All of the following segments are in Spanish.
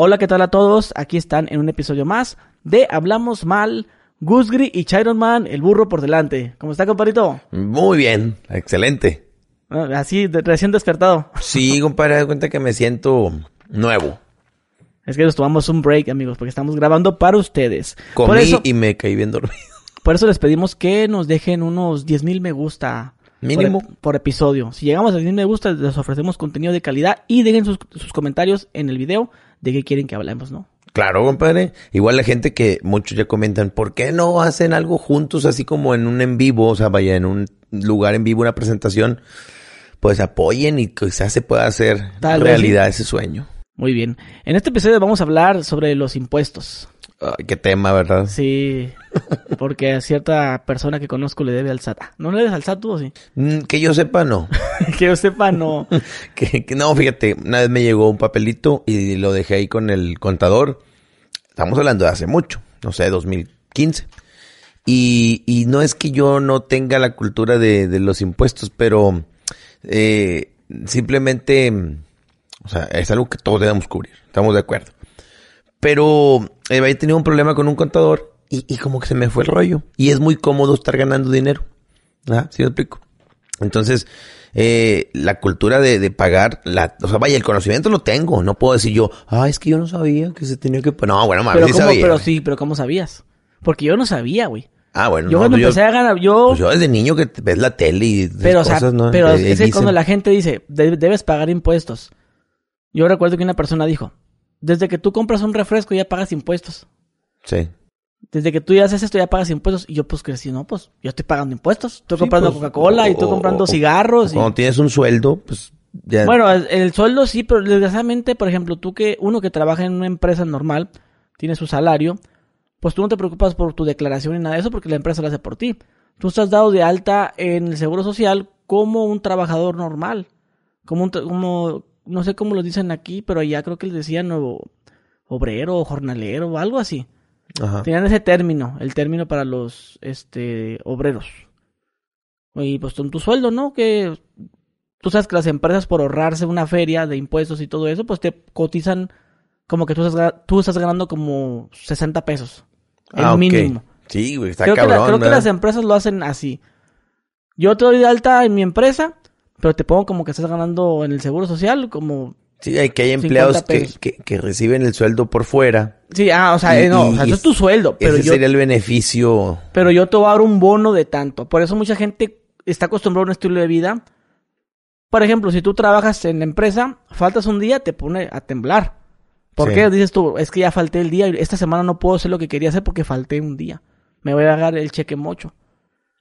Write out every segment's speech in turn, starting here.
Hola, ¿qué tal a todos? Aquí están en un episodio más de Hablamos Mal, Gusgri y Chiron Man, el burro por delante. ¿Cómo está, compadrito? Muy bien, excelente. Ah, Así, de- recién despertado. Sí, compadre, de cuenta que me siento nuevo. Es que nos tomamos un break, amigos, porque estamos grabando para ustedes. Comí por, eso, y me caí bien dormido. por eso les pedimos que nos dejen unos 10 mil me gusta. Mínimo. Por, por episodio. Si llegamos a 10 me gusta, les ofrecemos contenido de calidad y dejen sus, sus comentarios en el video de qué quieren que hablemos, ¿no? Claro, compadre. Igual la gente que muchos ya comentan, ¿por qué no hacen algo juntos así como en un en vivo? O sea, vaya, en un lugar en vivo, una presentación. Pues apoyen y quizás se pueda hacer Tal vez realidad ese sueño. Muy bien. En este episodio vamos a hablar sobre los impuestos. Ay, qué tema, ¿verdad? Sí, porque a cierta persona que conozco le debe al SAT. Ah, ¿No le debes al SAT tú o sí? Mm, Que yo sepa, no. que yo sepa, no. que, que no, fíjate, una vez me llegó un papelito y lo dejé ahí con el contador. Estamos hablando de hace mucho, no sé, 2015. Y, y no es que yo no tenga la cultura de, de los impuestos, pero eh, simplemente, o sea, es algo que todos debemos cubrir, estamos de acuerdo. Pero eh, había tenido un problema con un contador y, y como que se me fue el rollo. Y es muy cómodo estar ganando dinero. ¿Ah? ¿Sí me explico? Entonces, eh, la cultura de, de pagar, la, o sea, vaya, el conocimiento lo tengo. No puedo decir yo, ah, es que yo no sabía que se tenía que... No, bueno, Pero, sí ¿cómo, sabía. pero sí, pero ¿cómo sabías? Porque yo no sabía, güey. Ah, bueno, Yo no, cuando pues empecé a ganar, yo... pues yo desde niño que ves la tele y pero, o sea, cosas, ¿no? pero Te- es que cuando la gente dice, "De- debes pagar impuestos. Yo recuerdo que una persona dijo, desde que tú compras un refresco ya pagas impuestos. Sí. Desde que tú ya haces esto ya pagas impuestos. Y yo pues crecí, no, pues yo estoy pagando impuestos. Estoy Sí, comprando pues, Coca-Cola y estoy comprando o- cigarros. y- Cuando tienes un sueldo, pues ya... Bueno, el, el sueldo sí, pero desgraciadamente, por ejemplo, tú que, uno que trabaja en una empresa normal, tiene su salario, pues tú no te preocupas por tu declaración ni nada de eso porque la empresa lo hace por ti. Tú estás dado de alta en el seguro social como un trabajador normal. Como un, como, no sé cómo lo dicen aquí, pero allá creo que les decían o- obrero o jornalero o algo así. Ajá. Tenían ese término, el término para los este obreros. Y pues con tu sueldo, ¿no? Que tú sabes que las empresas por ahorrarse una feria de impuestos y todo eso, pues te cotizan como que tú estás, tú estás ganando como 60 pesos. El Ah, mínimo. Sí, güey, está creo que, la- creo que las empresas lo hacen así. Yo te doy de alta en mi empresa, pero te pongo como que estás ganando en el seguro social, como... Sí, hay que hay 50 empleados que, que, que reciben el sueldo por fuera. Sí, ah, o sea, Y- eh, no, o sea, eso es tu sueldo, pero Ese yo sería el beneficio. pero yo te voy a dar un bono de tanto. Por eso mucha gente está acostumbrada a un estilo de vida. Por ejemplo, si tú trabajas en la empresa, faltas un día, te pone a temblar. ¿Por Sí. qué? Dices tú, es que ya falté el día y esta semana no puedo hacer lo que quería hacer porque falté un día. Me voy a dar el cheque mocho.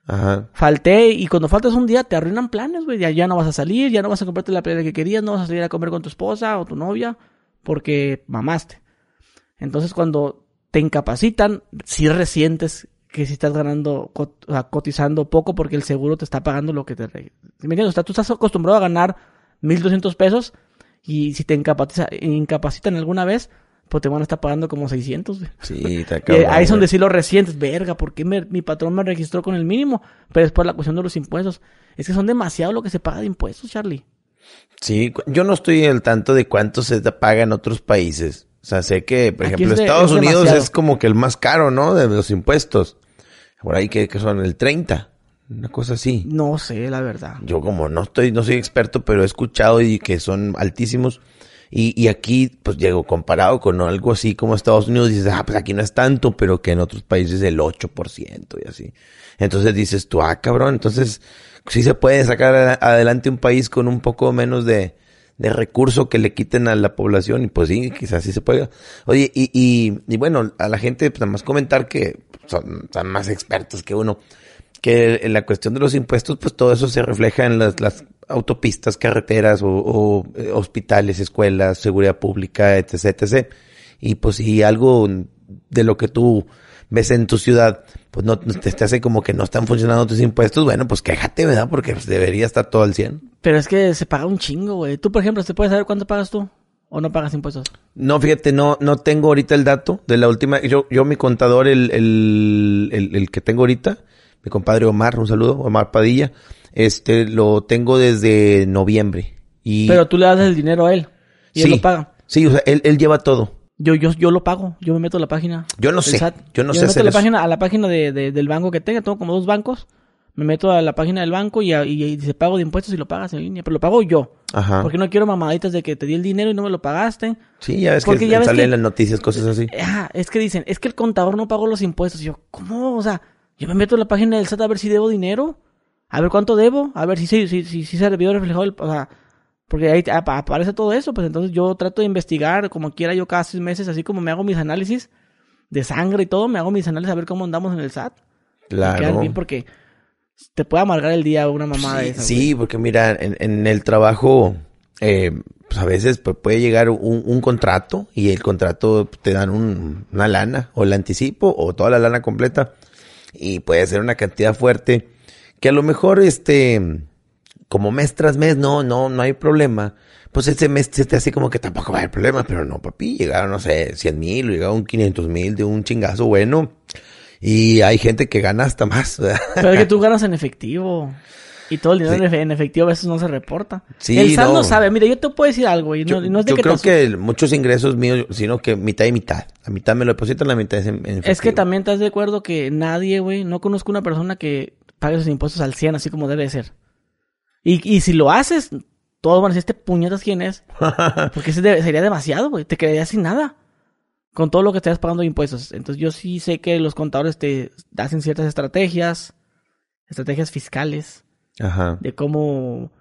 Ajá. Falté y cuando faltas un día te arruinan planes, güey. Ya, ya no vas a salir, ya no vas a comprarte la playa que querías, no vas a salir a comer con tu esposa o tu novia porque mamaste. Entonces cuando te incapacitan, sí resientes que si estás ganando, cotizando poco porque el seguro te está pagando lo que te... re- ¿Sí ¿Me entiendes? O sea, tú estás acostumbrado a ganar 1.200 pesos y si te incapacita- incapacitan alguna vez, pues te van a estar pagando como 600, güey. Sí, está Y cabrón. ahí es donde güey. sí lo resientes, verga, ¿por qué me- mi patrón me registró con el mínimo? Pero es por la cuestión de los impuestos. Es que son demasiado lo que se paga de impuestos, Charlie. Sí, yo no estoy al tanto de cuánto se te paga en otros países. O sea, sé que, por Aquí ejemplo, es de- Estados es Unidos demasiado. es como que el más caro, ¿no? De los impuestos. Por ahí que, que son el 30. Una cosa así. No sé, la verdad. Yo como no estoy, no soy experto, pero he escuchado y que son altísimos. Y, y aquí, pues llego comparado con algo así como Estados Unidos, dices, ah, pues aquí no es tanto, pero que en otros países el 8% y así. Entonces dices tú, ah, cabrón, entonces sí se puede sacar adelante un país con un poco menos de, de recurso que le quiten a la población y pues sí, quizás sí se pueda. Oye, y, y, y bueno, a la gente, pues nada más comentar que son, son más expertos que uno que en la cuestión de los impuestos, pues todo eso se refleja en las, las autopistas, carreteras o, o, eh, hospitales, escuelas, seguridad pública, etc, etc. Y pues si algo de lo que tú ves en tu ciudad, pues no te, te hace como que no están funcionando tus impuestos, bueno, pues quéjate, ¿verdad? Porque pues, debería estar todo al 100. Pero es que se paga un chingo, güey. Tú, por ejemplo, ¿te puedes saber cuánto pagas tú? ¿O no pagas impuestos? No, fíjate, no, no tengo ahorita el dato de la última. Yo, yo mi contador, el, el, el, el que tengo ahorita, mi compadre Omar, un saludo, Omar Padilla, este, lo tengo desde noviembre. Y Pero tú le das el dinero a él. Y él Sí. lo paga. Sí, o sea, él, él lleva todo. Yo, yo, yo lo pago, yo me meto a la página. Yo no sé, SAT. yo no me sé meto hacer a la eso. página, a la página de, de- del banco que tenga, tengo como dos bancos. Me meto a la página del banco y, a- y, y dice pago de impuestos y lo pagas en línea, pero lo pago yo. Ajá. Porque no quiero mamaditas de que te di el dinero y no me lo pagaste. Sí, ya ves Porque que ya salen las noticias cosas así. Ah, es que dicen, es que el contador no pagó los impuestos. Y yo, ¿cómo? O sea, yo me meto a la página del SAT a ver si debo dinero. A ver cuánto debo. A ver si si, si, si, si se vio reflejado el... O sea, porque ahí ap- aparece todo eso. Pues entonces yo trato de investigar como quiera yo cada seis meses, así como me hago mis análisis de sangre y todo, me hago mis análisis a ver cómo andamos en el SAT. Claro. bien porque te puede amargar el día una mamada Sí, esas. sí, porque mira, en, en el trabajo, eh, pues a veces pues, puede llegar un, un contrato y el contrato te dan un- una lana, o el anticipo, o toda la lana completa, y puede ser una cantidad fuerte, que a lo mejor, este, como mes tras mes, no, no, no hay problema. Pues ese mes se te hace como que tampoco va a haber problema, pero no, papi, llegaron, no sé, 100 mil, llegaron 500 mil de un chingazo bueno, y hay gente que gana hasta más, ¿verdad? Pero es que tú ganas en efectivo. Y todo el dinero en efe- en efectivo a veces no se reporta. Sí, el SAT no. no. sabe. Mira, yo te puedo decir algo. Y no, Yo, y no es de yo que te creo que muchos ingresos míos, sino que mitad y mitad. La mitad me lo depositan, la mitad es en, en Es que efectivo. también estás de acuerdo que nadie, güey, no conozco una persona que pague sus impuestos al 100 así como debe de ser. Y, y si lo haces, todos van a decir, este puñetas quién es. Porque ese sería demasiado, güey. Te quedarías sin nada. Con todo lo que estás pagando de impuestos. Entonces yo sí sé que los contadores te hacen ciertas estrategias. Estrategias fiscales. Ajá. de cómo,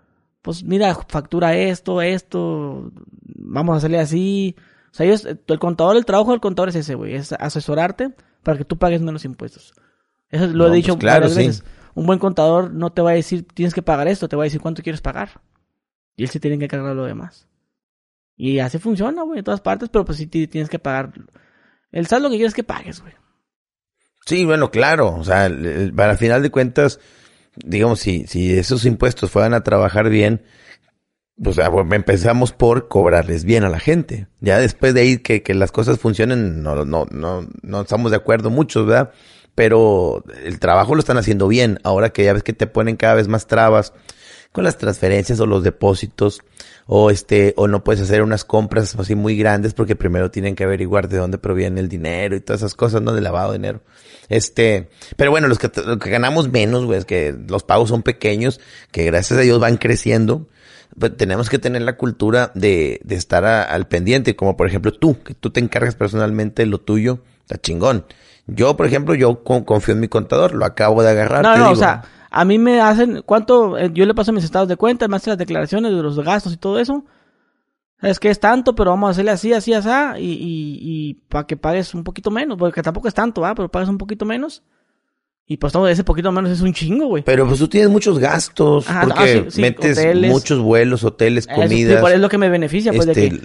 pues mira, factura esto, esto, vamos a hacerle así. O sea, ellos, el contador, el trabajo del contador es ese, güey, es asesorarte para que tú pagues menos impuestos. Eso lo No, he dicho pues claro, varias sí. veces. Un buen contador no te va a decir, tienes que pagar esto, te va a decir cuánto quieres pagar. Y él sí tiene que cargar lo demás. Y así funciona, güey, en todas partes, pero pues sí ti- tienes que pagar. El SAT lo que quieres es que pagues, güey. Sí, bueno, claro. O sea, para final de cuentas, digamos, si, si esos impuestos fueran a trabajar bien, pues ah, empezamos por cobrarles bien a la gente. Ya después de ahí que, que las cosas funcionen, no, no, no, no estamos de acuerdo muchos, ¿verdad? Pero el trabajo lo están haciendo bien. Ahora que ya ves que te ponen cada vez más trabas con las transferencias o los depósitos o este o no puedes hacer unas compras así muy grandes porque primero tienen que averiguar de dónde proviene el dinero y todas esas cosas, ¿no? De lavado de dinero. Este, pero bueno, los que, los que ganamos menos, güey, es que los pagos son pequeños, que gracias a Dios van creciendo. Pues tenemos que tener la cultura de, de estar a- al pendiente, como por ejemplo tú, que tú te encargas personalmente de lo tuyo, está chingón. Yo, por ejemplo, yo con- confío en mi contador, lo acabo de agarrar. No, te no, o digo. sea, a mí me hacen, ¿cuánto? Eh, Yo le paso mis estados de cuenta, me hacen las declaraciones de los gastos y todo eso. Es que es tanto, pero vamos a hacerle así, así, así, y, y, y para que pagues un poquito menos, porque tampoco es tanto, ¿va? Pero pagues un poquito menos. Y pues todo ese poquito menos es un chingo, güey. Pero pues tú tienes muchos gastos, Ajá, porque ah, sí, sí, metes hoteles. muchos vuelos, hoteles, Eso, comidas. por- es lo que me beneficia, pues, este, de que...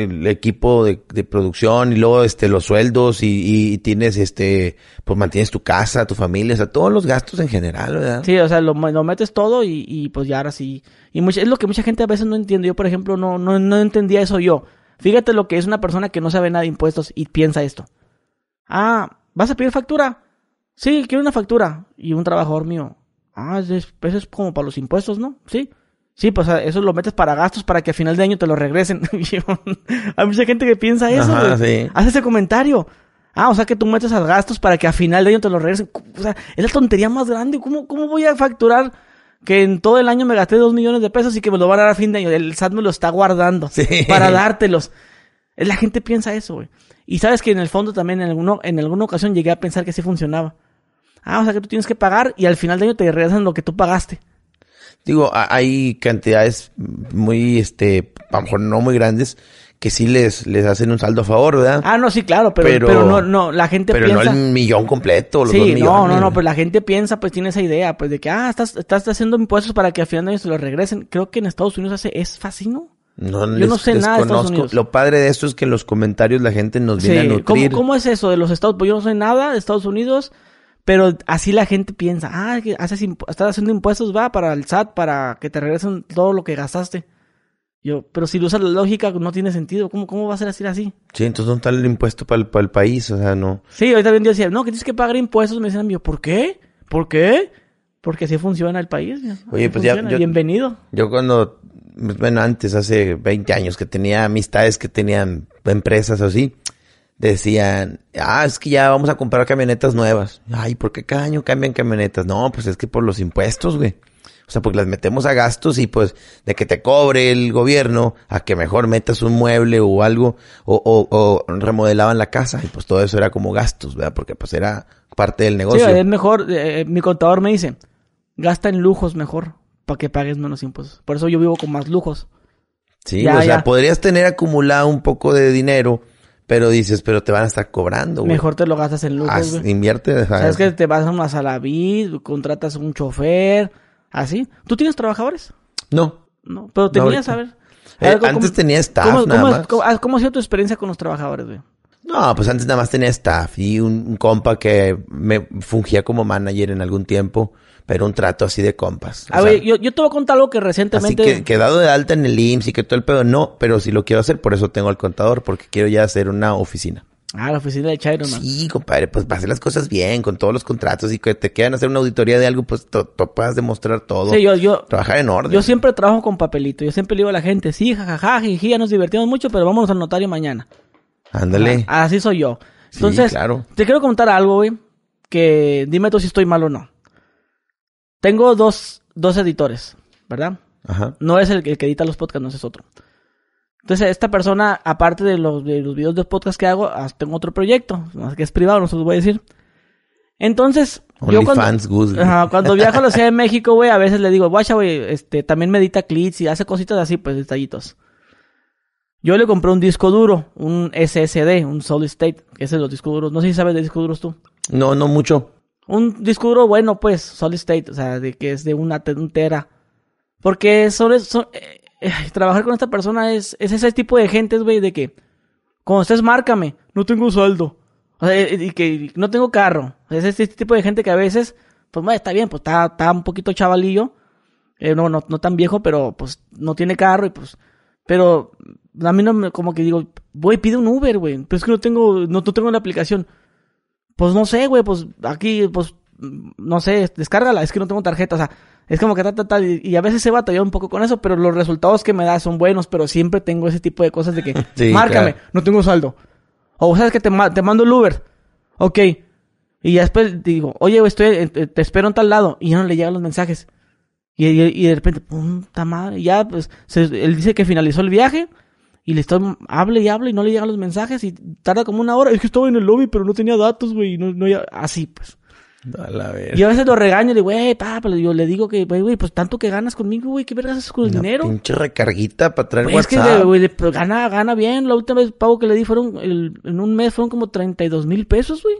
el, el equipo de, de producción y luego este los sueldos y, y tienes este pues mantienes tu casa, tu familia, o sea, todos los gastos en general, ¿verdad? Sí, o sea, lo, lo metes todo y, y pues ya ahora sí. Y mucha- es lo que mucha gente a veces no entiende. Yo, por ejemplo, no, no, no entendía eso yo. Fíjate lo que es una persona que no sabe nada de impuestos y piensa esto. Ah, ¿vas a pedir factura? Sí, quiero una factura. Y un trabajador mío. Ah, es- es- eso es como para los impuestos, ¿no? Sí. Sí, pues ah, eso lo metes para gastos para que a final de año te lo regresen. Hay mucha gente que piensa eso, Ajá, sí. Hace ese comentario. Ah, o sea que tú metes a gastos para que a final de año te lo regresen. O sea, es la tontería más grande. ¿Cómo, cómo voy a facturar que en todo el año me gasté dos millones de pesos y que me lo van a dar a fin de año? El SAT me lo está guardando Sí. para dártelos. La gente piensa eso, güey. Y sabes que en el fondo también en, alguno, en alguna ocasión llegué a pensar que así funcionaba. Ah, o sea que tú tienes que pagar y al final de año te regresan lo que tú pagaste. Digo, a- hay cantidades muy este, a lo mejor no muy grandes que sí les les hacen un saldo a favor, ¿verdad? Ah, no, sí, claro, pero, Pero- pero, no, no, la gente pero piensa... no el millón completo, los Sí, dos no, millones. no, no, güey. pues la gente piensa, pues tiene esa idea, pues de que, ah, estás, estás haciendo impuestos para que al final de año se los regresen. Creo que en Estados Unidos hace, es fácil, ¿no? No, Yo no sé nada de Estados. Unidos. Lo padre de esto es que en los comentarios la gente nos viene a Sí, ¿cómo, nutrir. ¿cómo es eso de los Estados Pues yo no sé nada de Estados Unidos, pero así la gente piensa, ah, que haces estás haciendo impuestos, va, para el SAT, para que te regresen todo lo que gastaste. Yo, pero si lo usas la lógica, no tiene sentido. ¿Cómo, cómo va a ser así así? Sí, entonces no está el impuesto para el, para el país, o sea, no. Sí, ahorita bien yo decía, no, que tienes que pagar impuestos. Me decían, yo, ¿por qué? ¿Por qué? Porque así funciona el país. Oye, pues ya- yo- Bienvenido. Yo cuando, bueno, antes, hace 20 años, que tenía amistades que tenían empresas así, decían, ah, es que ya vamos a comprar camionetas nuevas. Ay, ¿por qué cada año cambian camionetas? No, pues es que por los impuestos, güey. O sea, porque las metemos a gastos y pues de que te cobre el gobierno a que mejor metas un mueble o algo o, o, o remodelaban la casa y pues todo eso era como gastos, ¿verdad? Porque pues era parte del negocio. Sí, es mejor, eh, mi contador me dice, gasta en lujos mejor para que pagues menos impuestos. Por eso yo vivo con más lujos. Sí, Ya, o sea, ya. podrías tener acumulado un poco de dinero, pero dices, pero te van a estar cobrando, güey. Mejor te lo gastas en lujos, Haz- güey. invierte. sea, Sabes que te vas a una sala VIP, contratas un chofer, así. ¿Tú tienes trabajadores? No. No, pero tenías, a ver. Eh, A ver, ¿cómo- antes tenía staff ¿cómo, nada cómo- más. cómo- ah, cómo ha sido tu experiencia con los trabajadores, güey? No, pues antes nada más tenía staff y un, un compa que me fungía como manager en algún tiempo, pero un trato así de compas. O A sea, ver, yo, yo te voy a contar algo que así recientemente... que quedado de alta en el IMSS y que todo el pedo, no, pero si lo quiero hacer, por eso tengo al contador, porque quiero ya hacer una oficina. Ah, la oficina de Chiron, man. Sí, compadre, pues para hacer las cosas bien, con todos los contratos y que te quieran hacer una auditoría de algo, pues tú puedas demostrar todo. Sí, yo, yo, Trabajar en orden. yo siempre trabajo con papelito. Yo siempre le digo a la gente, sí, jajaja, jiji, ya nos divertimos mucho, pero vámonos al notario mañana. Ándale. Ah, Así soy yo. Sí, Entonces, claro. te quiero contar algo, güey, que dime tú si estoy mal o no. Tengo dos, dos editores, ¿verdad? Ajá. No es el, el que edita los podcasts, no es otro. Entonces, esta persona, aparte de los, de los videos de podcast que hago, tengo otro proyecto, más que es privado, no se los voy a decir. Entonces, yo cuando. Ajá, cuando viajo a la Ciudad de México, güey, a veces le digo, guacha, güey, este, también me edita clips y hace cositas así, pues, detallitos. Yo le compré un disco duro, un SSD, un Solid State, que es de los discos duros. No sé si sabes de discos duros tú. No, no mucho. Un disco bueno, pues, Solid State, o sea, de que es de una te- un tera. Porque son, son- eh, eh, trabajar con esta persona es, es ese tipo de gentes, güey, de que cuando estés, márcame, no tengo sueldo. O sea, eh, y que no tengo carro. Es este tipo de gente que a veces, pues, bueno, está bien, pues está, está un poquito chavalillo. Eh, no, no, no tan viejo, pero pues no tiene carro y pues. Pero a mí no me, como que digo, güey, pide un Uber, güey. Pero es que no tengo, no, no tengo la aplicación. Pues no sé, güey, pues aquí, pues, no sé, descárgala, es que no tengo tarjeta, o sea, es como que tal, tal, tal, y, a veces se batalla un poco con eso, pero los resultados que me da son buenos, pero siempre tengo ese tipo de cosas de que, Sí, márcame, claro. no tengo saldo. O sabes que te, ma- te mando el Uber, ok, y ya después digo, oye, estoy, eh, te espero en tal lado, y ya no le llegan los mensajes. Y, y, y de repente, puta madre, y ya, pues, se- él dice que finalizó el viaje, y le estoy, hable y hable y no le llegan los mensajes y tarda como una hora. Es que estaba en el lobby, pero no tenía datos, güey. No, no, ya- así, pues. A la. Y a veces lo regaño y le digo, güey, pa, pero yo le digo que, güey, güey, pues tanto que ganas conmigo, güey, ¿qué vergas haces con el Una dinero? pinche recarguita para traer Güey, es que, WhatsApp. güey, le- pero gana, gana bien. La última vez pago que le di fueron, el- en un mes fueron como 32 mil pesos, güey.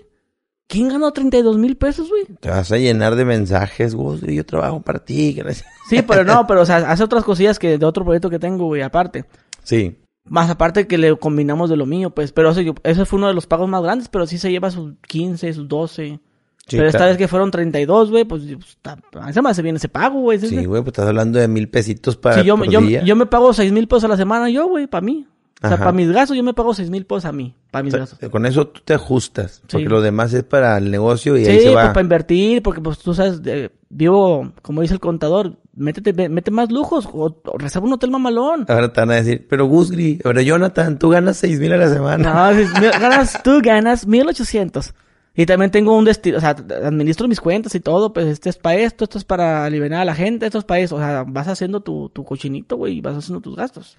¿Quién ganó 32 mil pesos, güey? Te vas a llenar de mensajes, Gus. Yo trabajo para ti. gracias. Sí, pero no, pero, o sea, hace otras cosillas que de otro proyecto que tengo, güey, aparte. Sí. Más aparte que le combinamos de lo mío, pues. Pero eso, ese fue uno de los pagos más grandes, pero sí se lleva sus 15, sus 12. Sí, pero esta claro. vez que fueron 32, güey, pues, pues, está- a hace bien ese pago, güey. Sí, güey, pues estás hablando de mil pesitos para Sí, yo, por yo, día. yo me pago 6 mil pesos a la semana yo, güey, para mí. O sea, Ajá. para mis gastos yo me pago 6 mil pesos a mí, para mis O sea, gastos. con eso tú te ajustas. Porque Sí. lo demás es para el negocio y Sí, ahí se pues va. para invertir, porque pues tú sabes, de- vivo, como dice el contador, métete, mete más lujos o, o reserva un hotel mamalón. Ahora te van a decir, pero Gusgri, pero Jonathan, tú ganas seis mil a la semana. No, mil- ganas, tú ganas 1800. Y también tengo un destino, o sea, administro mis cuentas y todo, pues este es para esto, esto es para aliviar a la gente, esto es para eso. O sea, vas haciendo tu, tu cochinito, güey, y vas haciendo tus gastos.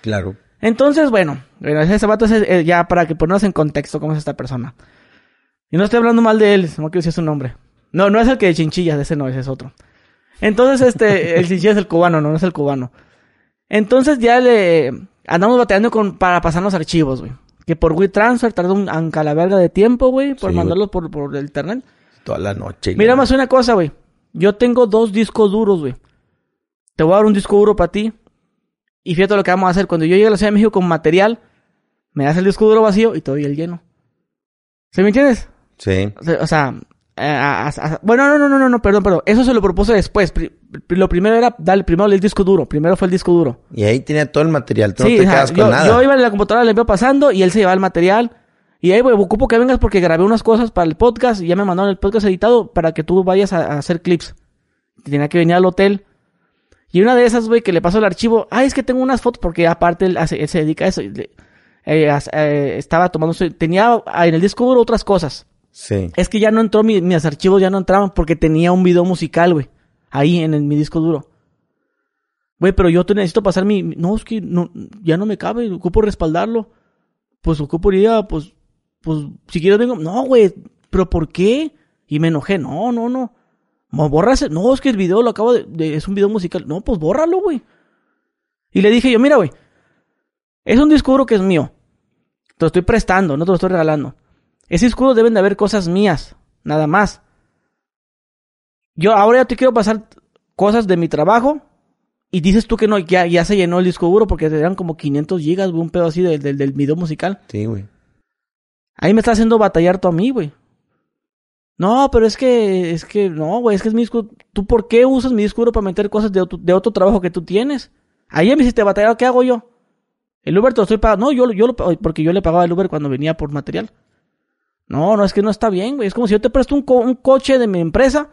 Claro. Entonces, bueno, ese vato es eh, ya para que ponernos en contexto cómo es esta persona. Y no estoy hablando mal de él, no quiero decir su nombre. No, no es el que de chinchillas, ese no, ese es otro. Entonces, este, el chinchilla es el cubano, no, no es el cubano. Entonces ya le andamos bateando con, para pasar los archivos, güey. Que por WeTransfer tarda un anca la verga de tiempo, güey, por Sí, mandarlos por, por el internet. Toda la noche. Mira más una cosa, güey. Yo tengo dos discos duros, güey. Te voy a dar un disco duro para ti. Y fíjate lo que vamos a hacer. Cuando yo llegue a la Ciudad de México con material, me das el disco duro vacío y te doy el lleno. ¿Sí me entiendes? Sí. O sea, eh, a- a- a- bueno, no, no, no, no, no, perdón, perdón. Eso se lo propuse después. Pri- lo primero era darle primero el disco duro. Primero fue el disco duro. Y ahí tenía todo el material. Tú Sí, no te o sea, quedas yo, con nada. yo iba en la computadora, le envío pasando y él se llevaba el material. Y ahí, güey, ocupo que vengas porque grabé unas cosas para el podcast y ya me mandaron el podcast editado para que tú vayas a hacer clips. Tenía que venir al hotel. Y una de esas, güey, que le pasó el archivo. Ah, es que tengo unas fotos porque aparte él, se dedica a eso. Le- eh, eh, estaba tomando, tenía ah, en el disco duro otras cosas. Sí. Es que ya no entró, mi- mis archivos ya no entraban porque tenía un video musical, güey. Ahí en, el- mi disco duro. Güey, pero yo te necesito pasar mi... mi- No, es que no, ya no me cabe, ocupo respaldarlo. Pues ocupo ir a, pues, pues, si quieres vengo... No, güey, pero ¿por qué? Y me enojé. No, no, no. Borras... No, es que el video lo acabo de... de- es un video musical. No, pues bórralo, güey. Y le dije yo, mira, güey. Es un disco duro que es mío. Te lo estoy prestando, no te lo estoy regalando. Ese disco duro deben de haber cosas mías, nada más. Yo ahora ya te quiero pasar cosas de mi trabajo y dices tú que no, ya, ya se llenó el disco duro porque eran como 500 gigas, güey, un pedo así del, del, del video musical. Sí, güey. Ahí me está haciendo batallar tú a mí, güey. No, pero es que, es que, no, güey, es que es mi disco. ¿Tú por qué usas mi disco duro para meter cosas de otro, de otro trabajo que tú tienes? Ahí ya me hiciste batallar, ¿qué hago yo? El Uber te lo estoy pagando. No, yo, yo lo, porque yo le pagaba el Uber cuando venía por material. No, no, es que no está bien, güey. Es como si yo te presto un, co- un coche de mi empresa.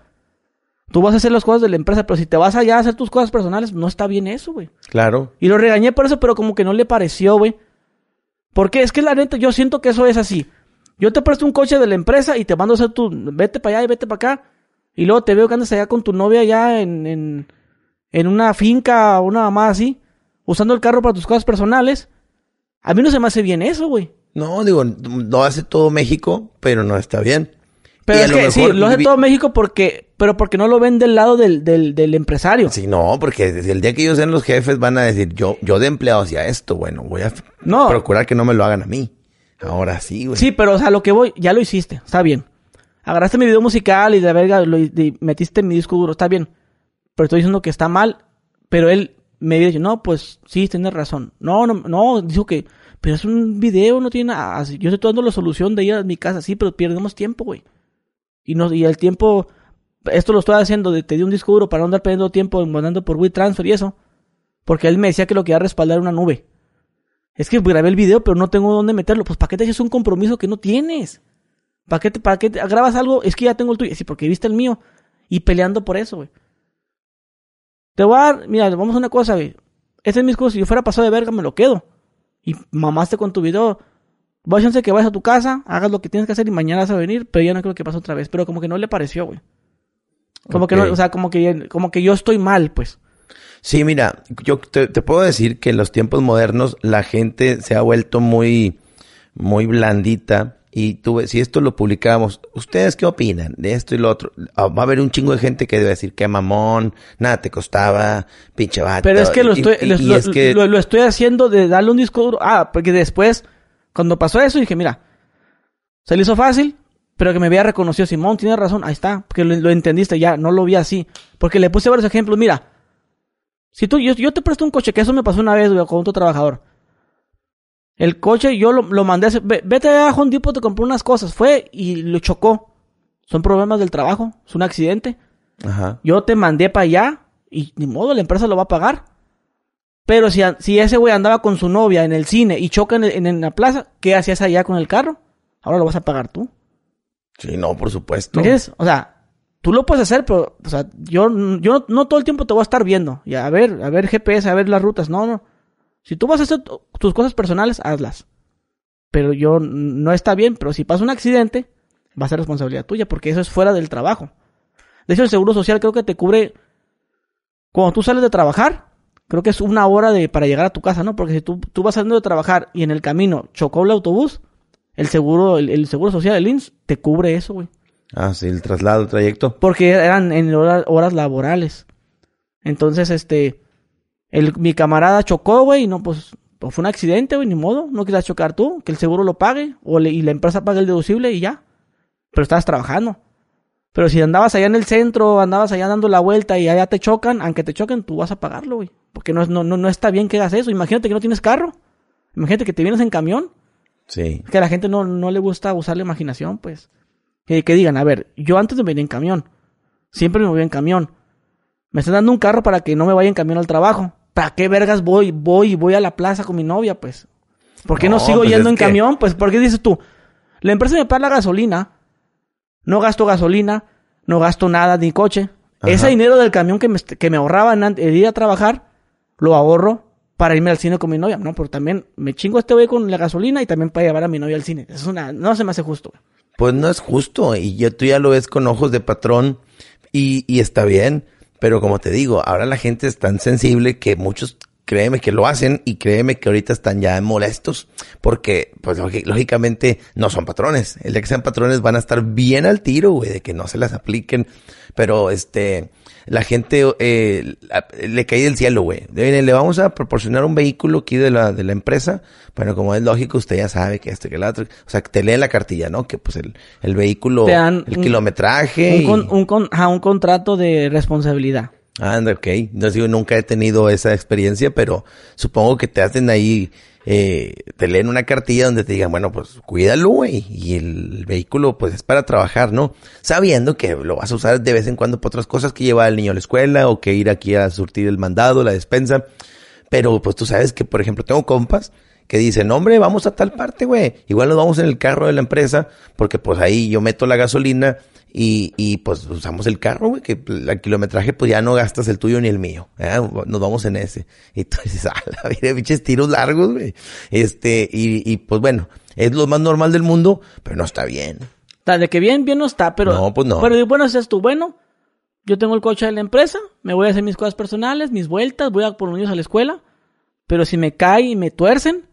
Tú vas a hacer las cosas de la empresa, pero si te vas allá a hacer tus cosas personales, no está bien eso, güey. Claro. Y lo regañé por eso, pero como que no le pareció, güey. Porque es que la neta, yo siento que eso es así. Yo te presto un coche de la empresa y te mando a hacer tu... Vete para allá y vete para acá. Y luego te veo que andas allá con tu novia allá en, en, en una finca o una mamá así. Usando el carro para tus cosas personales. A mí no se me hace bien eso, güey. No, digo, no hace todo México, pero no está bien. Pero Y es lo que sí, lo hace todo México porque... Pero porque no lo ven del lado del, del, del empresario. Sí, no, porque desde el día que ellos sean los jefes van a decir, yo, yo de empleado hacía esto, bueno, voy a No. procurar que no me lo hagan a mí. Ahora sí, güey. Sí, pero o sea, lo que voy, ya lo hiciste, está bien. Agarraste mi video musical y de verga lo metiste en mi disco duro, está bien. Pero estoy diciendo que está mal, pero él me dice, no, pues sí, tienes razón. No, no, no, dijo que, pero es un video, no tiene nada. Yo estoy dando la solución de ir a mi casa, sí, pero perdemos tiempo, güey. Y no, y el tiempo, esto lo estoy haciendo, de, te di un disco duro para no andar perdiendo tiempo mandando por WeTransfer y eso. Porque él me decía que lo quería respaldar una nube. Es que grabé el video, pero no tengo dónde meterlo. Pues, ¿para qué te haces un compromiso que no tienes? ¿Para qué, te, para qué te- grabas algo? Es que ya tengo el tuyo. Sí, porque viste el mío. Y peleando por eso, güey. Te voy a dar, mira, vamos a una cosa, güey. Este es mi disco, si yo fuera pasado de verga, me lo quedo. Y mamaste con tu video. Voy a que vayas a tu casa, hagas lo que tienes que hacer y mañana vas a venir, pero ya no creo que pase otra vez. Pero como que no le pareció, güey. Como que no, o sea, como que, como que yo estoy mal, pues. Sí, mira, yo te, te puedo decir que en los tiempos modernos la gente se ha vuelto muy, muy blandita. Y tú, si esto lo publicamos, ¿ustedes qué opinan de esto y lo otro? Ah, Va a haber un chingo de gente que debe decir, qué mamón, nada te costaba, pinche vato. Pero es que lo estoy, y- lo, y lo- es que- lo- lo estoy haciendo de darle un disco duro. Ah, porque después, cuando pasó eso, dije, mira, se le hizo fácil, pero que me había reconocido Simón, tiene razón, ahí está, porque lo, lo entendiste ya, no lo vi así. Porque le puse varios ejemplos, mira, si tú, yo, yo te presto un coche, que eso me pasó una vez güey, con otro trabajador. El coche yo lo, lo mandé a hacer, "Ve- vete a Home Depot, te compré unas cosas, fue y lo chocó. Son problemas del trabajo, es un accidente. Ajá. Yo te mandé para allá y ni modo, la empresa lo va a pagar. Pero si, si ese güey andaba con su novia en el cine y choca en, el- en- en la plaza, ¿qué hacías allá con el carro? Ahora lo vas a pagar tú. Sí, no, por supuesto. ¿Me entiendes? O sea, tú lo puedes hacer, pero, o sea, yo, yo no, todo el tiempo te voy a estar viendo. Y a ver, a ver GPS, a ver las rutas. No, no. Si tú vas a hacer tu- tus cosas personales, hazlas. Pero yo, no está bien, pero si pasa un accidente, va a ser responsabilidad tuya, porque eso es fuera del trabajo. De hecho, el seguro social creo que te cubre cuando tú sales de trabajar, creo que es una hora de para llegar a tu casa, ¿no? Porque si tú, tú vas saliendo de trabajar y en el camino chocó el autobús, el seguro, el, el seguro social, el INS, te cubre eso, güey. Ah, sí, el traslado, el trayecto. Porque eran en hora- horas laborales. Entonces, este, el, mi camarada chocó, güey, y no, pues, pues fue un accidente, güey, ni modo, no quieras chocar tú, que el seguro lo pague, o le- y la empresa pague el deducible y ya. Pero estabas trabajando. Pero si andabas allá en el centro, andabas allá dando la vuelta y allá te chocan, aunque te choquen, tú vas a pagarlo, güey. Porque no, es- no, no, no está bien que hagas eso. Imagínate que no tienes carro. Imagínate que te vienes en camión. Sí. Es que a la gente no, no le gusta usar la imaginación, pues. Que, que digan, a ver, yo antes de venir en camión, siempre me voy en camión. Me están dando un carro para que no me vaya en camión al trabajo. ¿Para qué vergas voy? Voy y voy a la plaza con mi novia, pues. ¿Por qué no, No, sigo pues yendo en que- camión? Pues, ¿por qué dices tú? La empresa me paga la gasolina. No gasto gasolina. No gasto nada ni coche. Ajá. Ese dinero del camión que me, que me ahorraba en en ir a trabajar, lo ahorro para irme al cine con mi novia. No, pero también me chingo a este güey con la gasolina y también para llevar a mi novia al cine. Es una, no se me hace justo. güey. Pues no es justo y ya, tú ya lo ves con ojos de patrón y, y está bien. Pero como te digo, ahora la gente es tan sensible que muchos créeme que lo hacen y créeme que ahorita están ya molestos porque, pues lógi- lógicamente no son patrones. El día que sean patrones van a estar bien al tiro, güey, de que no se las apliquen. Pero este, la gente eh, le cae del cielo, güey. De, "Mire, Le vamos a proporcionar un vehículo aquí de la, de la empresa. Bueno, como es lógico, usted ya sabe que este, que el otro. O sea, que te leen la cartilla, ¿no? Que pues el, el vehículo, el un- kilometraje. Un, y- con- un, con- un contrato de responsabilidad. Anda, ok. No digo, nunca he tenido esa experiencia, pero supongo que te hacen ahí, eh, te leen una cartilla donde te digan, bueno, pues cuídalo, güey. Y el vehículo, pues es para trabajar, ¿no? Sabiendo que lo vas a usar de vez en cuando para otras cosas que llevar al niño a la escuela o que ir aquí a surtir el mandado, la despensa. Pero pues tú sabes que, por ejemplo, tengo compas que dicen, hombre, vamos a tal parte, güey. Igual nos vamos en el carro de la empresa, porque pues ahí yo meto la gasolina y, y pues usamos el carro, güey, que el kilometraje pues ya no gastas el tuyo ni el mío. ¿eh? Nos vamos en ese. Y tú dices, ah, la vida, pinches tiros largos, güey. Este, y, y pues bueno, es lo más normal del mundo, pero no está bien. De que bien, bien no está, pero... No, pues no. Pero bueno, si es tú, bueno, yo tengo el coche de la empresa, me voy a hacer mis cosas personales, mis vueltas, voy a por los niños a la escuela, pero si me cae y me tuercen,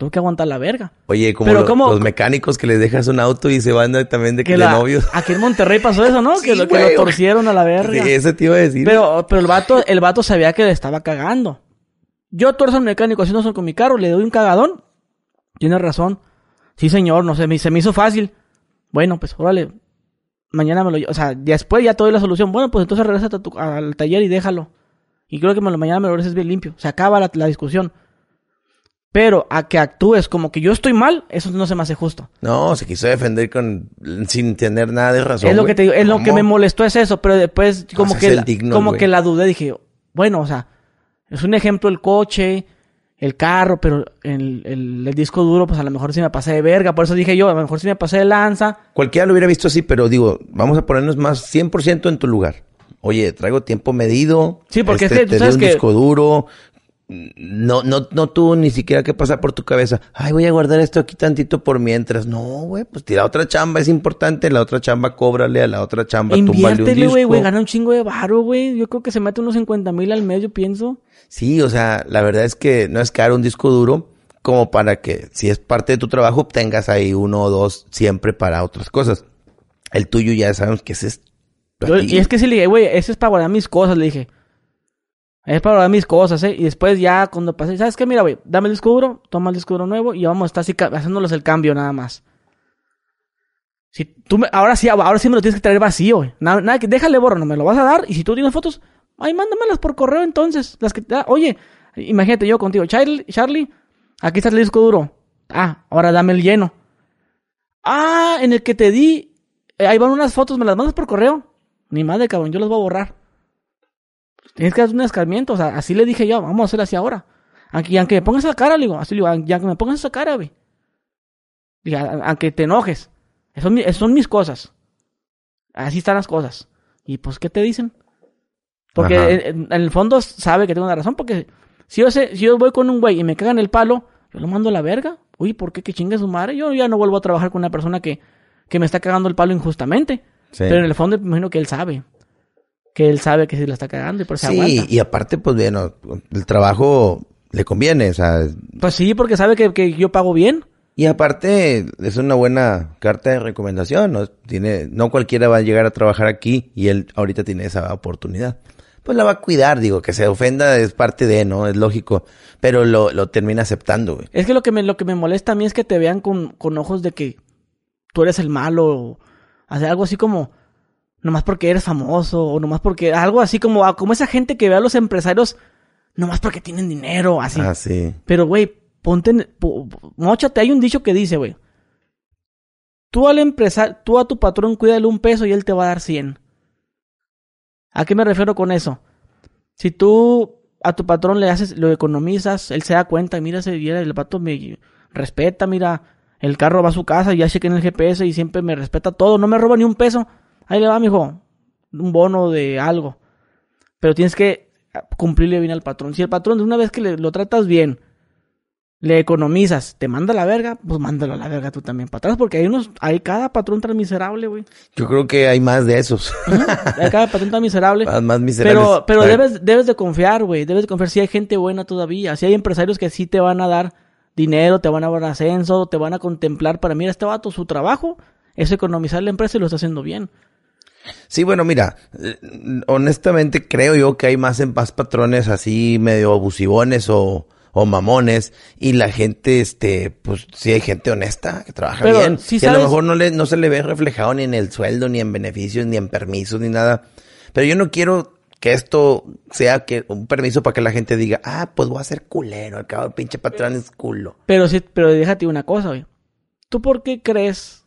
tengo que aguantar la verga. Oye, como Pero lo- ¿cómo- los mecánicos que les dejas un auto y se van de- también de, Que de la- novios. Aquí en Monterrey pasó eso, ¿no? que Sí, lo, que lo torcieron a la verga. Sí, Eso te iba a decir. Pero, pero el vato, el vato sabía que le estaba cagando. Yo tuerzo al mecánico haciendo eso con mi carro, le doy un cagadón. Tiene razón. Sí, señor, no sé, me, se me hizo fácil. Bueno, pues órale. Mañana me lo O sea, después ya te doy la solución. Bueno, pues entonces regresa al taller y déjalo. Y creo que me lo, mañana me lo regreses bien limpio. Se acaba la, la discusión. Pero a que actúes como que yo estoy mal, eso no se me hace justo. No, se quiso defender con sin tener nada de razón. es lo que te digo, es lo que me molestó es eso, pero después como que la, digno, como que la dudé, dije, bueno, o sea, es un ejemplo el coche, el carro, pero el, el, el disco duro, pues a lo mejor sí me pasé de verga, por eso dije yo, a lo mejor sí me pasé de lanza. Cualquiera lo hubiera visto así, pero digo, vamos a ponernos más 100% en tu lugar. Oye, traigo tiempo medido. Sí, porque este, es que tú te sabes un que- disco duro. No, no, no tuvo ni siquiera que pasar por tu cabeza. Ay, voy a guardar esto aquí tantito por mientras. No, güey, pues tira otra chamba, es importante. La otra chamba, cóbrale a la otra chamba, Inviértele, güey, güey, gana un chingo de varo, güey. Yo creo que se mete unos 50 mil al mes, yo pienso. Sí, o sea, la verdad es que no es caro un disco duro como para que si es parte de tu trabajo tengas ahí uno o dos siempre para otras cosas. El tuyo ya sabemos que ese es... Yo- y es que sí le dije, güey, ese es para guardar mis cosas, le dije. Es para guardar mis cosas, ¿eh? Y después ya cuando pasé, ¿sabes qué? Mira, güey, dame el disco duro, toma el disco duro nuevo y vamos a estar así haciéndolos el cambio nada más. Si tú me, ahora sí, ahora sí me lo tienes que traer vacío, güey. Nada, nada que déjale borro, no me lo vas a dar y si tú tienes fotos, ay, mándamelas por correo entonces, las que te da. Oye, imagínate yo contigo, Charlie, Charlie, aquí está el disco duro. Ah, ahora dame el lleno. Ah, en el que te di, eh, ahí van unas fotos, me las mandas por correo. Ni madre, cabrón, yo las voy a borrar. Tienes que hacer un escarmiento, o sea, así le dije yo, vamos a hacer así ahora. Aunque, aunque me pongas esa cara, le digo, así le digo, ya que me pongas esa cara, güey. Aunque te enojes. Eso son, son mis cosas. Así están las cosas. Y pues, ¿qué te dicen? Porque en, en- en el fondo sabe que tengo una razón, porque si yo sé, si yo voy con un güey y me cagan el palo, yo lo mando a la verga. Uy, ¿por qué que chingue su madre? Yo ya no vuelvo a trabajar con una persona que, que me está cagando el palo injustamente. Sí. Pero en el fondo me imagino que él sabe. Que él sabe que se la está cagando y por eso Sí, aguanta. y aparte, pues bueno, el trabajo le conviene, o sea, Pues sí, porque sabe que, que yo pago bien. y aparte es una buena carta de recomendación, ¿no? Tiene, no cualquiera va a llegar a trabajar aquí y él ahorita tiene esa oportunidad. Pues la va a cuidar, digo, que se ofenda es parte de, ¿no? Es lógico, pero lo, lo termina aceptando, güey. Es que lo que me, lo que me molesta a mí es que te vean con, con ojos de que tú eres el malo. O hacer algo así como, nomás porque eres famoso. O nomás porque, algo así como, como esa gente que ve a los empresarios nomás porque tienen dinero, así. Ah, sí. Pero, güey, ponte, po- móchate. Hay un dicho que dice, güey. Tú al empresario, tú a tu patrón cuídale un peso y él te va a dar 100. ¿A qué me refiero con eso? Si tú a tu patrón le haces, lo economizas, él se da cuenta, mira, día el pato me respeta, mira, el carro va a su casa, ya chequé en el GPS y siempre me respeta todo, no me roba ni un peso. Ahí le va, mijo, un bono de algo. Pero tienes que cumplirle bien al patrón. Si el patrón de una vez que le, lo tratas bien, le economizas, te manda a la verga, pues mándalo a la verga tú también para atrás, porque hay unos, hay cada patrón tan miserable, güey. Yo creo que hay más de esos. Hay cada patrón tan miserable. más, más miserables. Pero, pero debes, debes de confiar, güey. Debes de confiar si hay gente buena todavía. Si hay empresarios que sí te van a dar dinero, te van a dar ascenso, te van a contemplar para, mira, este vato, su trabajo es economizar la empresa y lo está haciendo bien. Sí, bueno, mira, eh, honestamente creo yo que hay más en paz patrones así medio abusivones o, o mamones y la gente, este, pues sí hay gente honesta que trabaja Pero, bien sí y a lo mejor no le, no se le ve reflejado ni en el sueldo, ni en beneficios, ni en permisos, ni nada. Pero yo no quiero que esto sea que un permiso para que la gente diga, ah, pues voy a ser culero, al cabo el pinche patrón es culo. Pero sí, pero déjate una cosa, güey. ¿Tú por qué crees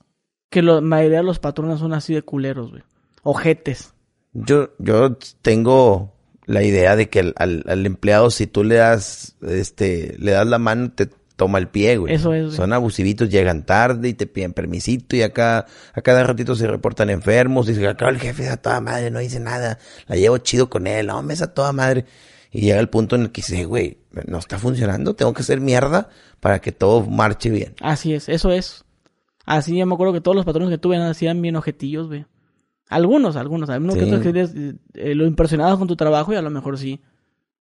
que la mayoría de los patrones son así de culeros, güey? Ojetes. Yo, yo tengo la idea de que al, al- al empleado, si tú le das, este, le das la mano, te toma el pie, güey. Eso es, güey. Son abusivitos, llegan tarde y te piden permisito y acá, a cada ratito se reportan enfermos. Dice, acá el jefe es a toda madre, no dice nada. La llevo chido con él, no, me es a toda madre. Y llega el punto en el que dice, güey, no está funcionando, tengo que hacer mierda para que todo marche bien. Así es, eso es. Así yo me acuerdo que todos los patrones que tuve hacían bien ojetillos, güey. Algunos, algunos. Algunos que Sí. otros que eres, eh, lo impresionabas con tu trabajo y a lo mejor sí.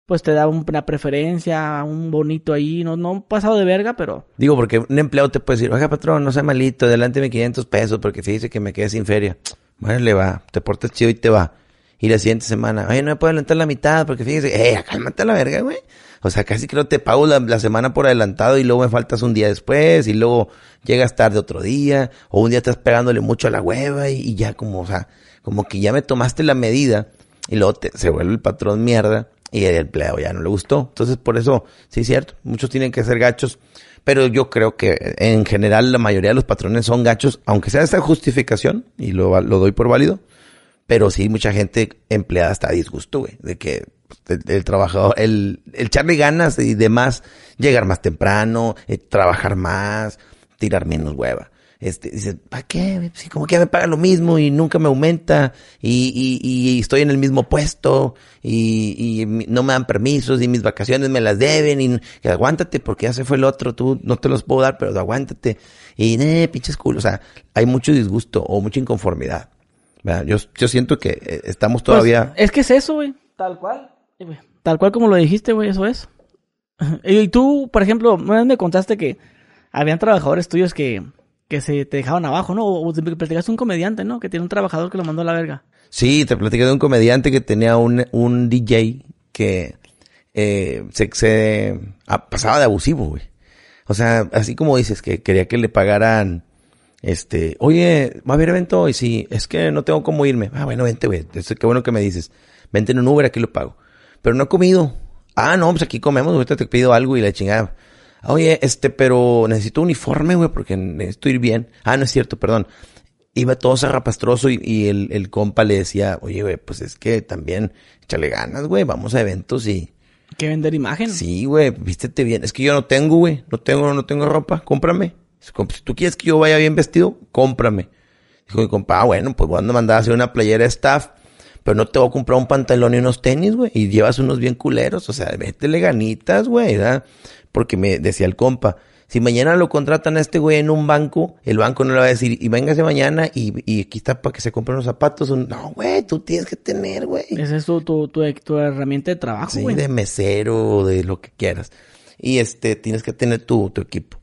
Pues te da un- una preferencia, un bonito ahí. No, no pasado de verga, pero... Digo, porque un empleado te puede decir, oiga, patrón, no sea malito, adelánteme 500 pesos porque fíjese que me quedé sin feria. Bueno, le va, te portas chido y te va. Y la siguiente semana, oye, no me puedo adelantar la mitad porque fíjese, eh, cálmate a la verga, güey. O sea, casi que no te pago la, semana por adelantado y luego me faltas un día después y luego llegas tarde otro día o un día estás pegándole mucho a la hueva y, ya como, o sea, como que ya me tomaste la medida y luego te- se vuelve el patrón mierda y el empleado ya no le gustó. Entonces, por eso, sí es cierto, muchos tienen que ser gachos, pero yo creo que en general la mayoría de los patrones son gachos, aunque sea esta justificación, y lo, lo doy por válido, pero sí mucha gente empleada está a güey, de que el, trabajador, el, el echarle ganas y demás, llegar más temprano, eh, trabajar más, tirar menos hueva. Este, dice, ¿para qué? Si como que me paga lo mismo y nunca me aumenta y, y, y estoy en el mismo puesto y, y no me dan permisos y mis vacaciones me las deben y aguántate porque ya se fue el otro, tú no te los puedo dar, pero aguántate. Y, eh, pinches culo. O sea, hay mucho disgusto o mucha inconformidad. Yo, yo siento que eh, estamos Pues, todavía... es que es eso, güey. Tal cual. Tal cual como lo dijiste, güey, eso es. y tú, por ejemplo, una vez me contaste que habían trabajadores tuyos que, que se te dejaban abajo, ¿no? O, te platicaste un comediante, ¿no? Que tiene un trabajador que lo mandó a la verga. Sí, te platiqué de un comediante que tenía un, un DJ que eh, se, se ah, pasaba de abusivo, güey. O sea, así como dices, que quería que le pagaran, este, oye, va a haber evento hoy, sí, es que no tengo cómo irme. Ah, bueno, vente, güey, es- qué bueno que me dices. Vente en un Uber, aquí lo pago. Pero no he comido. Ah, no, pues aquí comemos, ahorita te pido algo y la chingada. Oye, este, pero necesito uniforme, güey, porque necesito ir bien. Ah, no es cierto, perdón. Iba todo zarrapastroso y, y el, el compa le decía, oye, güey, pues es que también échale ganas, güey, vamos a eventos y... Que vender imagen. Sí, güey, vístete bien. Es que yo no tengo, güey, no tengo, no tengo ropa, cómprame. Si tú quieres que yo vaya bien vestido, cómprame. Dijo mi compa, ah, bueno, pues voy a mandar a hacer una playera staff, pero no te voy a comprar un pantalón y unos tenis, güey, y llevas unos bien culeros, o sea, vétele ganitas, güey, ¿verdad? Porque me decía el compa, si mañana lo contratan a este güey en un banco, el banco no le va a decir, y véngase mañana y, y aquí está para que se compren los zapatos. No, güey, tú tienes que tener, güey. Esa es tu, tu, tu, tu herramienta de trabajo, Sí, güey. de mesero, de lo que quieras. Y este, tienes que tener tu, tu equipo.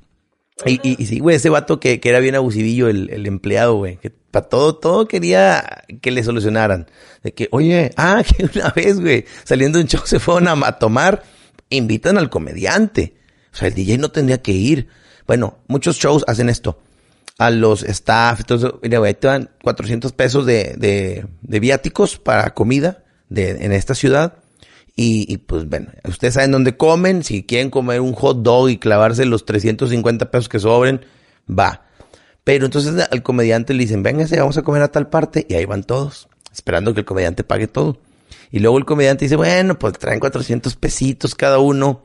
Y, y, y sí, güey, ese vato que, que era bien abusivillo, el, el empleado, güey, que para todo, todo quería que le solucionaran. De que, oye, ah, que una vez, güey, saliendo de un show se fueron a, tomar, invitan al comediante. O sea, el DJ no tendría que ir. Bueno, muchos shows hacen esto. A los staff, entonces, mira, güey, te dan 400 pesos de, de, de viáticos para comida de, en esta ciudad. Y, y, pues bueno, ustedes saben dónde comen. Si quieren comer un hot dog y clavarse los 350 pesos que sobren, va. Pero entonces al comediante le dicen, véngase, vamos a comer a tal parte. Y ahí van todos, esperando que el comediante pague todo. Y luego el comediante dice, bueno, pues traen 400 pesitos cada uno.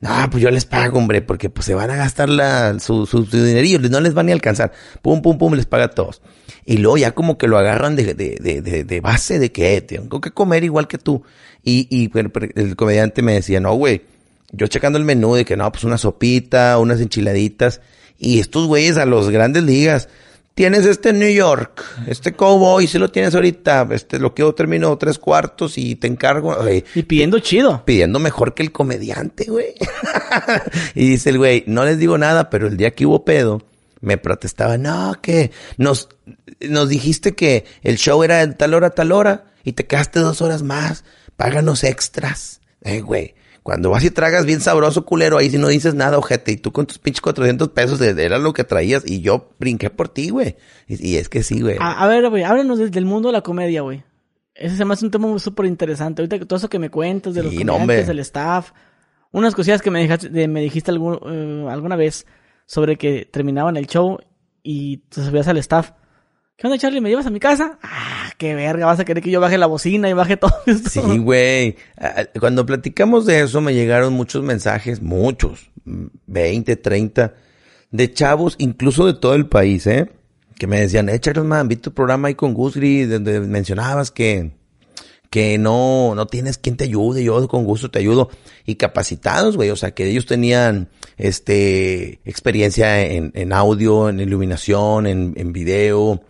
No, pues yo les pago, hombre, porque pues se van a gastar la, su, su, su dinerillo, no les van ni a alcanzar. Pum, pum, pum, les paga a todos. Y luego ya como que lo agarran de, de, de, de, base de que tengo que comer igual que tú. Y, y el comediante me decía, no, güey, yo checando el menú de que no, pues una sopita, unas enchiladitas. Y estos güeyes a los grandes ligas, tienes este New York, este Cowboy, si lo tienes ahorita, este lo quiero termino tres cuartos y te encargo. y pidiendo chido. Pidiendo mejor que el comediante, güey. y dice el güey, no les digo nada, pero el día que hubo pedo, me protestaba, no, que nos, nos dijiste que el show era de tal hora a tal hora y te quedaste dos horas más, páganos extras. Eh, güey. Cuando vas y tragas bien sabroso, culero, ahí si no dices nada, ojete, y tú con tus pinches 400 pesos era lo que traías, y yo brinqué por ti, güey. Y, es que sí, güey. A, ver, güey, háblanos del mundo de la comedia, güey. Ese se me hace un tema súper interesante. Ahorita todo eso que me cuentas de los comediantes, del staff, unas cosillas que me, dejaste, me dijiste algún, eh, alguna vez sobre que terminaban el show y te subías al staff. ¿Qué onda, Charlie? ¿Me llevas a mi casa? Ah, qué verga, vas a querer que yo baje la bocina y baje todo esto. Sí, güey. Ah, cuando platicamos de eso me llegaron muchos mensajes, muchos, 20, 30, de chavos, incluso de todo el país, ¿eh? Que me decían, eh, Charles, man, vi tu programa ahí con Gusgri, donde mencionabas que, que no, no tienes quien te ayude, yo con gusto te ayudo. Y capacitados, güey, o sea, que ellos tenían, este, experiencia en, en audio, en iluminación, en, en video,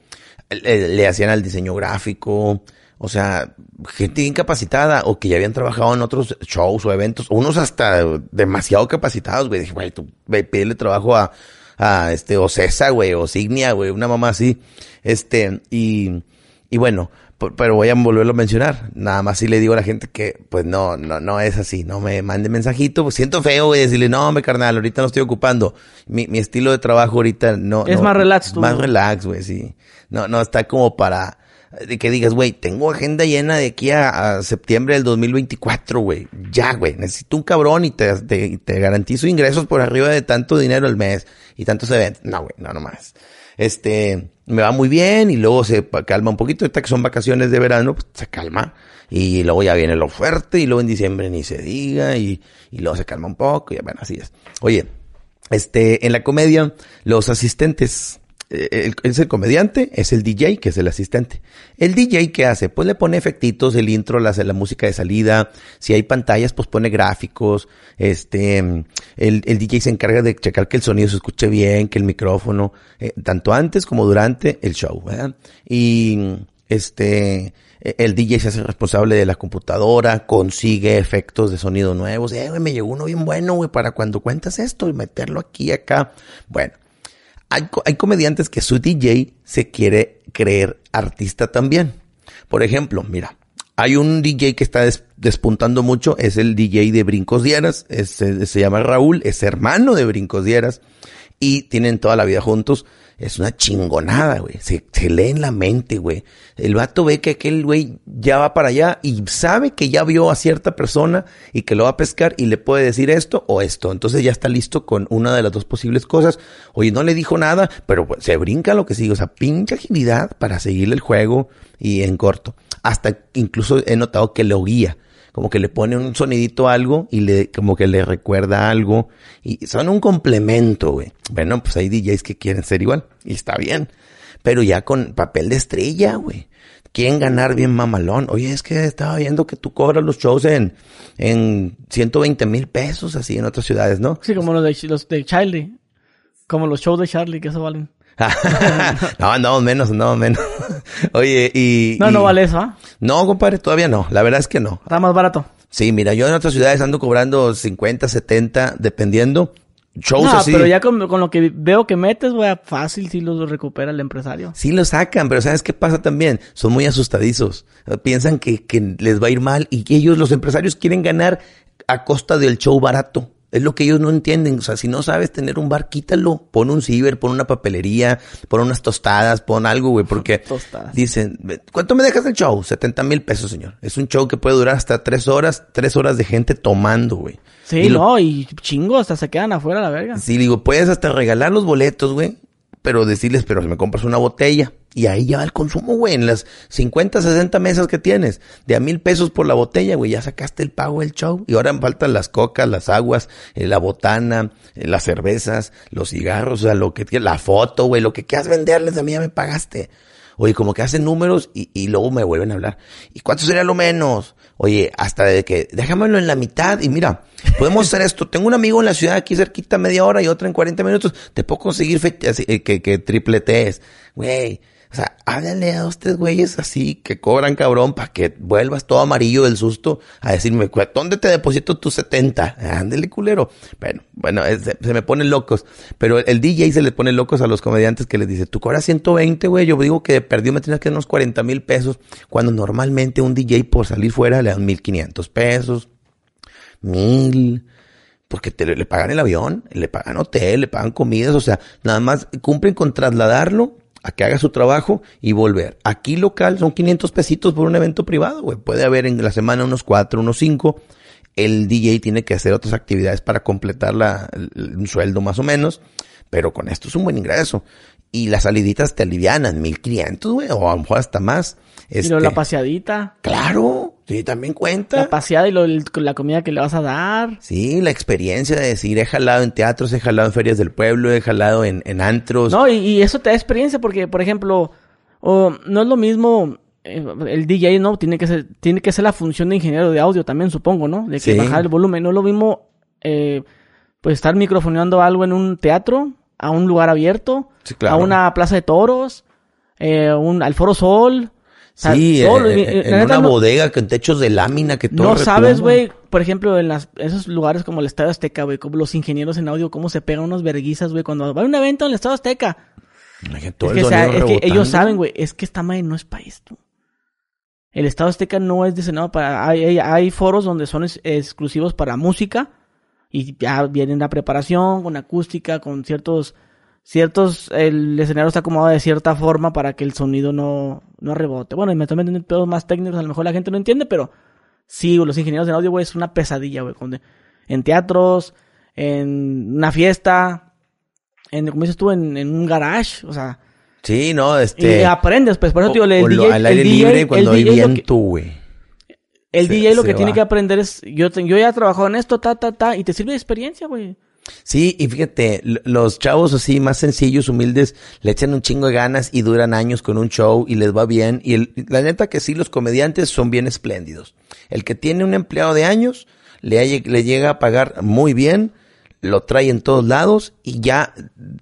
le, hacían al diseño gráfico, o sea, gente incapacitada o que ya habían trabajado en otros shows o eventos, unos hasta demasiado capacitados, güey. Dije, güey, tú pídele trabajo a, a este, o César, güey, o Signia, güey, una mamá así. Este, y, y bueno, pero voy a volverlo a mencionar. Nada más si le digo a la gente que, pues no, no, no es así. No me mande mensajito. Pues siento feo, güey, decirle, no, me carnal, ahorita no estoy ocupando. Mi, mi estilo de trabajo ahorita no. Es más relax, tú. Más relax, güey, sí. No, no está como para de que digas, güey, tengo agenda llena de aquí a, septiembre del 2024, güey. Ya, güey, necesito un cabrón y te, te, te, garantizo ingresos por arriba de tanto dinero al mes y tantos eventos. No, güey, no, nomás. Este, me va muy bien y luego se calma un poquito. Ahorita que son vacaciones de verano, pues se calma. Y luego ya viene lo fuerte y luego en diciembre ni se diga y, y luego se calma un poco y bueno, así es. Oye, este, en la comedia, los asistentes, es el comediante, es el DJ, que es el asistente. El DJ, ¿qué hace? Pues le pone efectitos, el intro, la, la música de salida. Si hay pantallas, pues pone gráficos. Este, el, el DJ se encarga de checar que el sonido se escuche bien, que el micrófono, eh, tanto antes como durante el show, ¿verdad? Y, este, el DJ se hace responsable de la computadora, consigue efectos de sonido nuevos. Eh, güey, me llegó uno bien bueno, güey, para cuando cuentas esto y meterlo aquí, acá. Bueno, hay, comediantes que su DJ se quiere creer artista también. Por ejemplo, mira, hay un DJ que está despuntando mucho, es el DJ de Brincos Dieras, se llama Raúl, es hermano de Brincos Dieras y tienen toda la vida juntos es una chingonada, güey. Se, se, lee en la mente, güey. El vato ve que aquel güey ya va para allá y sabe que ya vio a cierta persona y que lo va a pescar y le puede decir esto o esto. Entonces ya está listo con una de las dos posibles cosas. Oye, no le dijo nada, pero pues, se brinca lo que sigue. O sea, pinche agilidad para seguirle el juego y en corto. Hasta incluso he notado que lo guía como que le pone un sonidito a algo y le, como que le recuerda algo y son un complemento, güey. Bueno, pues hay DJs que quieren ser igual y está bien, pero ya con papel de estrella, güey. Quieren ganar bien mamalón. Oye, es que estaba viendo que tú cobras los shows en, en 120 mil pesos así en otras ciudades, ¿no? Sí, como los de, los de Charlie. Como los shows de Charlie, que eso valen. no, no, menos, no, menos. Oye, y... No, no vale eso, ¿ah? No, compadre, todavía no. La verdad es que no. Está más barato. Sí, mira, yo en otras ciudades ando cobrando 50, 70, dependiendo. Shows no, pero ya con, lo que veo que metes, güey, fácil si los recupera el empresario. Sí lo sacan, pero ¿sabes qué pasa también? Son muy asustadizos. Piensan que, que les va a ir mal y que ellos, los empresarios, quieren ganar a costa del show barato. Es lo que ellos no entienden. O sea, si no sabes tener un bar, quítalo. Pon un ciber, pon una papelería, pon unas tostadas, pon algo, güey. Porque dicen, ¿cuánto me dejas el show? 70 mil pesos, señor. Es un show que puede durar hasta tres horas, tres horas de gente tomando, güey. Sí, no, y chingo, hasta se quedan afuera la verga. Sí, digo, puedes hasta regalar los boletos, güey pero decirles, pero si me compras una botella. Y ahí ya va el consumo, güey, en las 50, 60 mesas que tienes, de a mil pesos por la botella, güey, ya sacaste el pago del show. Y ahora faltan las cocas, las aguas, eh, la botana, eh, las cervezas, los cigarros, o sea, lo que la foto, güey, lo que quieras venderles, a mí ya me pagaste. Oye, como que hacen números y, y luego me vuelven a hablar. ¿Y cuánto sería lo menos? Oye, hasta de que, déjamelo en la mitad y mira, podemos hacer esto. Tengo un amigo en la ciudad aquí cerquita media hora y otra en 40 minutos. Te puedo conseguir eh, que, que tripletes. Güey, o sea, háblale a dos, tres güeyes así que cobran cabrón para que vuelvas todo amarillo del susto a decirme, ¿dónde te deposito tus 70? Ándele, culero. Bueno, bueno, se, me ponen locos. Pero el DJ se le pone locos a los comediantes que les dice, tú cobras 120, güey. Yo digo que perdió, me tienes que unos 40 mil pesos. Cuando normalmente un DJ por salir fuera le dan 1500 pesos. Mil porque te, le pagan el avión, le pagan hotel, le pagan comidas, o sea, nada más cumplen con trasladarlo a que haga su trabajo y volver. Aquí local son 500 pesitos por un evento privado, güey. Puede haber en la semana unos 4, unos 5. El DJ tiene que hacer otras actividades para completar la, un sueldo más o menos. Pero con esto es un buen ingreso. Y las saliditas te alivianan, 1500, güey, o a lo mejor hasta más. Este, la paseadita. Claro, sí, también cuenta. La paseada y lo, la comida que le vas a dar. Sí, la experiencia de decir, he jalado en teatros, he jalado en ferias del pueblo, he jalado en, en antros. No, y, eso te da experiencia porque, por ejemplo, no es lo mismo eh, el DJ, ¿no? Tiene que ser, tiene que ser la función de ingeniero de audio también, supongo, ¿no? De que bajar el volumen. No es lo mismo, eh, pues estar microfoneando algo en un teatro, a un lugar abierto, a una plaza de toros, eh, un, al Foro Sol, sí, eh, eh, en, una bodega con techos de lámina que todo No sabes, güey, por ejemplo, en las, esos lugares como el Estadio Azteca, güey, como los ingenieros en audio, cómo se pegan unos verguizas, güey, cuando va a un evento en el Estadio Azteca. es que, ellos saben, güey, es que esta madre no es para esto. El Estado Azteca no es diseñado para... Hay, hay, foros donde son exclusivos para música y ya vienen la preparación con acústica, con ciertos ciertos, el escenario está acomodado de cierta forma para que el sonido no, no rebote. Bueno, y me estoy metiendo en pedos más técnicos, a lo mejor la gente no entiende, pero sí, los ingenieros de audio, güey, es una pesadilla, güey. En teatros, en una fiesta, en, como dices tú, en, en un garage, o sea. Sí, no, este. Y aprendes, pues, por eso, tío, el DJ. Al aire libre cuando hay viento, güey. El DJ lo que tiene que aprender es, yo, yo ya he trabajado en esto, ta, ta, ta, y te sirve de experiencia, güey. Sí, y fíjate, los chavos así más sencillos, humildes, le echan un chingo de ganas y duran años con un show y les va bien. Y el, la neta que sí, los comediantes son bien espléndidos. El que tiene un empleado de años, le, le llega a pagar muy bien, lo trae en todos lados y ya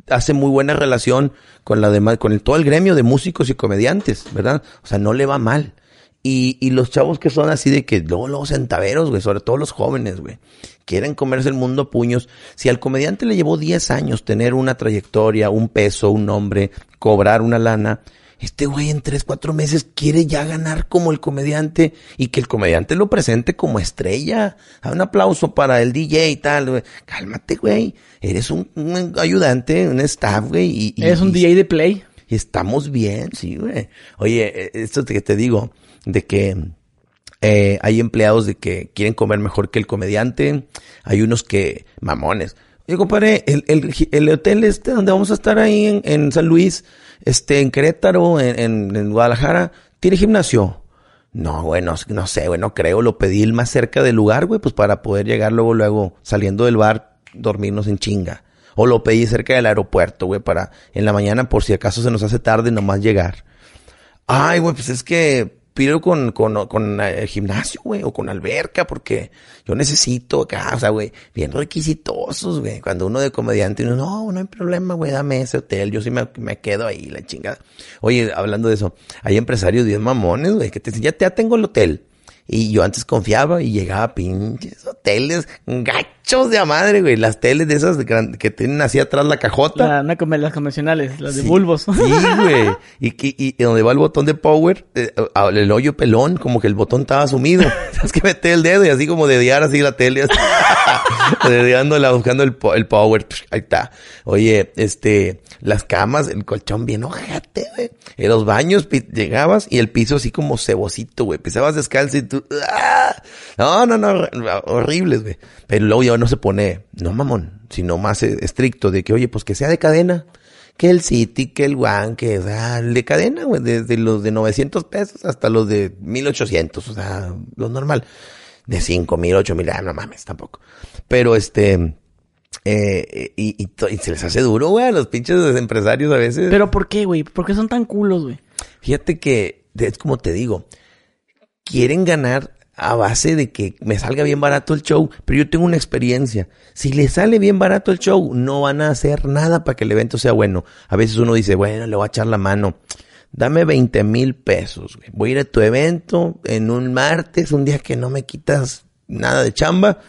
hace muy buena relación con la demás, con el, todo el gremio de músicos y comediantes, ¿verdad? O sea, no le va mal. Y, y los chavos que son así de que luego, luego centaveros, güey, sobre todo los jóvenes, güey, quieren comerse el mundo a puños. Si al comediante le llevó 10 años tener una trayectoria, un peso, un nombre, cobrar una lana, este güey en 3, 4 meses quiere ya ganar como el comediante y que el comediante lo presente como estrella. Un aplauso para el DJ y tal, güey. Cálmate, güey. Eres un, ayudante, un staff, güey. Y, Eres un DJ de play. Y estamos bien, sí, güey. Oye, eh, esto que te digo, de que eh, hay empleados de que quieren comer mejor que el comediante, hay unos que, mamones. Oye, compadre, el, el, el hotel este donde vamos a estar ahí en, en San Luis, este, en Querétaro, en, en, Guadalajara, ¿tiene gimnasio? No, bueno, no sé, bueno, creo, lo pedí el más cerca del lugar, güey, pues para poder llegar luego, luego, saliendo del bar, dormirnos en chinga. O lo pedí cerca del aeropuerto, güey, para en la mañana, por si acaso se nos hace tarde, nomás llegar. Ay, güey, pues es que pido con, con, con el gimnasio, güey, o con alberca, porque yo necesito acá, o sea, güey, bien requisitosos, güey. Cuando uno de comediante, no, no hay problema, güey, dame ese hotel, yo sí me, me quedo ahí, la chingada. Oye, hablando de eso, hay empresarios bien mamones, güey, que te dicen, ya, ya tengo el hotel. Y yo antes confiaba y llegaba a pinches hoteles gachos de a madre, güey. Las teles de esas que tienen así atrás la cajota. La, las convencionales, las de bulbos. Sí, güey. Y, y, y, donde va el botón de power, eh, el hoyo pelón, como que el botón estaba sumido. Tienes que meter el dedo y así como dediar así la tele. dediándola, buscando el, el power. Ahí está. Oye, este, las camas, el colchón bien ojete, güey. En los baños llegabas y el piso así como cebocito, güey. Pisabas descalzo y tú, ¡ah! No, no, no, horribles, güey. Pero luego ya no se pone, no mamón, sino más eh, estricto de que, oye, pues que sea de cadena que el City, que el One, que, o sea, de cadena, güey, desde los de 900 pesos hasta los de 1800, o sea, lo normal. De 5000, 8000, ah, no mames, tampoco. Pero este, eh, y, y, y se les hace duro, güey, a los pinches empresarios a veces. Pero ¿por qué, güey? ¿Por qué son tan culos, güey? Fíjate que, es como te digo, quieren ganar a base de que me salga bien barato el show, pero yo tengo una experiencia. Si le sale bien barato el show, no van a hacer nada para que el evento sea bueno. A veces uno dice, bueno, le voy a echar la mano. Dame 20 mil pesos. Voy a ir a tu evento en un martes, un día que no me quitas nada de chamba,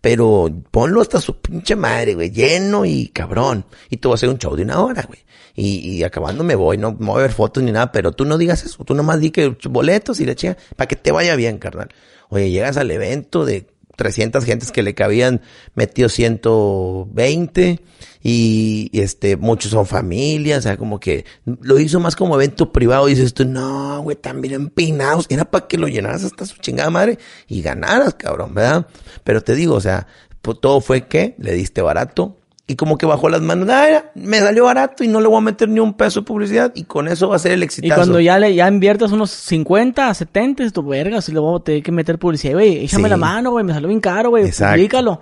pero ponlo hasta su pinche madre, güey, lleno y cabrón. Y tú vas a hacer un show de una hora, güey. Y, y, acabando me voy, no, no voy a ver fotos ni nada, pero tú no digas eso, tú nomás di que boletos y la chica, para que te vaya bien, carnal. Oye, llegas al evento de 300 gentes que le cabían, metió 120 y, y, este, muchos son familias, o sea, como que lo hizo más como evento privado y dices tú, no, güey, también empinados, era para que lo llenaras hasta su chingada madre y ganaras, cabrón, ¿verdad? Pero te digo, o sea, todo fue que le diste barato, y como que bajó las manos, ah, me salió barato y no le voy a meter ni un peso de publicidad y con eso va a ser el exitazo. Y cuando ya le ya inviertes unos 50, 70, es tu verga, si le voy a tener que meter publicidad, güey, échame sí. la mano, güey, me salió bien caro, güey, publicalo.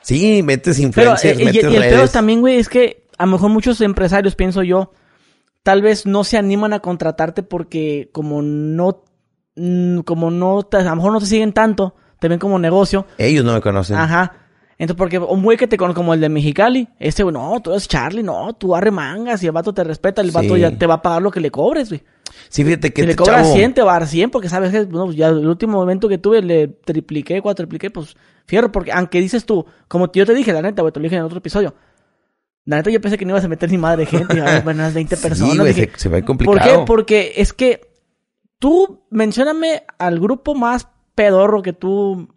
Sí, metes influencers, Pero, eh, metes y, y el peor también, güey, es que a lo mejor muchos empresarios, pienso yo, tal vez no se animan a contratarte porque como no, mm, como no, a lo mejor no te siguen tanto, te ven como negocio. Ellos no me conocen. Ajá. Entonces, porque un güey que te conoce como el de Mexicali, güey, no, tú eres Charlie, no, tú arre mangas y el vato te respeta, el vato Sí. ya te va a pagar lo que le cobres, güey. Sí, fíjate que Si le este cobras chavo- 100, te va a dar 100, porque sabes que, bueno, ya el último momento que tuve le tripliqué, cuatripliqué, pues, fierro, porque aunque dices tú, como yo te dije, la neta, güey, te lo dije en otro episodio, la neta yo pensé que no ibas a meter ni madre de gente, a haber unas 20 personas. Sí, güey, dije, se, se ¿Por complicado. qué? Porque es que tú mencióname al grupo más pedorro que tú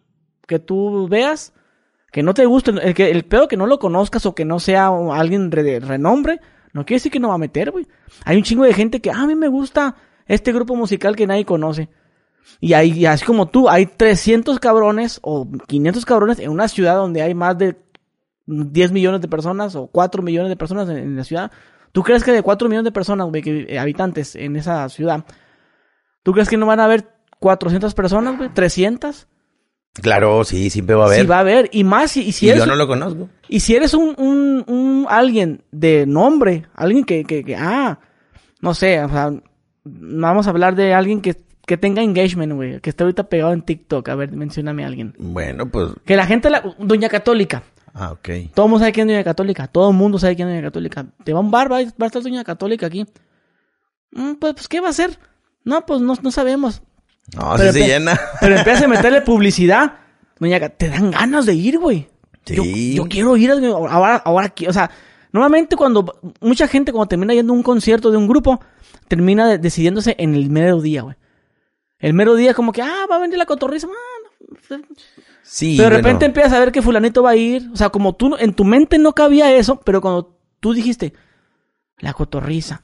que tú veas, que no te guste, el, pedo que no lo conozcas o que no sea alguien de renombre, no quiere decir que no va a meter, güey. Hay un chingo de gente que, ah, a mí me gusta este grupo musical que nadie conoce. Y hay, así como tú, hay 300 cabrones o 500 cabrones en una ciudad donde hay más de 10 millones de personas o 4 millones de personas en, la ciudad. ¿Tú crees que de 4 millones de personas, güey, eh, habitantes en esa ciudad, ¿tú crees que no van a haber 400 personas, güey? ¿300? Claro, sí, siempre va a haber. Sí va a haber. Y más, y, y si y eres, yo no lo conozco. y si eres un, un, un alguien de nombre, alguien que, que, que, ah, no sé, o sea, vamos a hablar de alguien que, que tenga engagement, güey, que esté ahorita pegado en TikTok. A ver, mencióname a alguien. Bueno, pues. Que la gente, la, Doña Católica. Ah, ok. Todo el mundo sabe quién es Doña Católica. Todo el mundo sabe quién es Doña Católica. Te va a un bar, va, a- va a estar Doña Católica aquí. Mm, pues, pues, ¿qué va a hacer? No, pues no, no sabemos. No, Pero sí se llena. Pero empieza a meterle publicidad. Doña te dan ganas de ir, güey. Yo, Sí. yo quiero ir ahora, ahora. O sea, normalmente cuando mucha gente cuando termina yendo a un concierto de un grupo, termina de- decidiéndose en el mero día, güey. El mero día como que, ah, va a venir la cotorriza. ah, no. Sí, pero de bueno. repente empiezas a ver que fulanito va a ir. O sea, como tú, en tu mente no cabía eso, pero cuando tú dijiste, la cotorriza,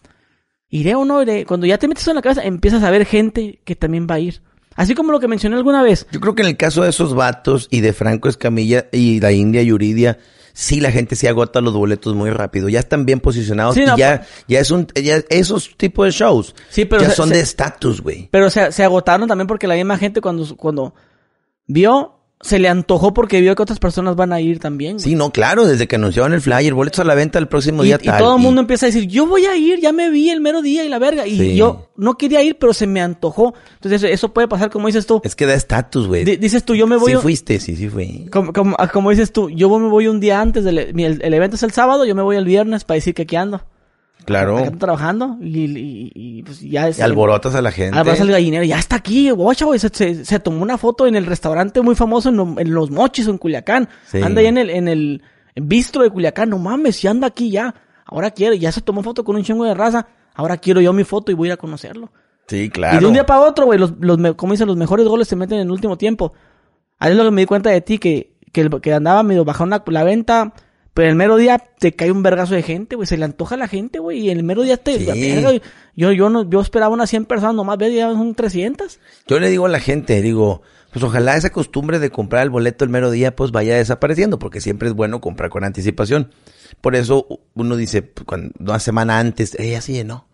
¿iré o no iré? Cuando ya te metes en la cabeza, empiezas a ver gente que también va a ir. Así como lo que mencioné alguna vez. Yo creo que en el caso de esos vatos y de Franco Escamilla y la India Yuridia, sí la gente se agota los boletos muy rápido. Ya están bien posicionados Sí, y no, ya, ya es un, ya esos tipos de shows. Sí, pero ya se- son se- de estatus, güey. Pero se, se agotaron también porque la misma gente cuando, cuando vio, se le antojó porque vio que otras personas van a ir también. güey. Sí, no, claro, desde que anunciaron el flyer, boletos a la venta el próximo y, día y tal. todo el mundo empieza a decir, yo voy a ir, ya me vi el mero día y la verga. Y Sí. yo no quería ir, pero se me antojó. Entonces eso puede pasar como dices tú. Es que da estatus, güey. Di- dices tú, yo me voy... Sí fuiste, sí, sí fui. como, como, ah, como dices tú, yo me voy un día antes del el, el evento es el sábado, yo me voy el viernes para decir que aquí ando. Claro. Trabajando y, y- y, pues ya es... Y alborotas a la gente. Además el gallinero, ya está aquí, guacha, güey. Se, se- se tomó una foto en el restaurante muy famoso en, en Los Mochis, en Culiacán. Sí. Anda ahí en el, en el bistro de Culiacán. No mames, ya anda aquí ya. Ahora quiere, ya se tomó foto con un chingo de raza. Ahora quiero yo mi foto y voy a ir a conocerlo. Sí, claro. Y de un día para otro, güey, los, los, como dicen, los mejores goles se meten en el último tiempo. Ahí es lo que me di cuenta de ti, que, que, que andaba medio bajando la, la venta, Pero el mero día te cae un vergazo de gente, güey. Se le antoja a la gente, güey. Y el mero día te... Sí. yo, yo, no, yo esperaba unas 100 personas, nomás ve, ya son 300. Yo le digo a la gente, digo, pues ojalá esa costumbre de comprar el boleto el mero día pues vaya desapareciendo, porque siempre es bueno comprar con anticipación. Por eso uno dice, pues, cuando, una semana antes, eh, ya se llenó.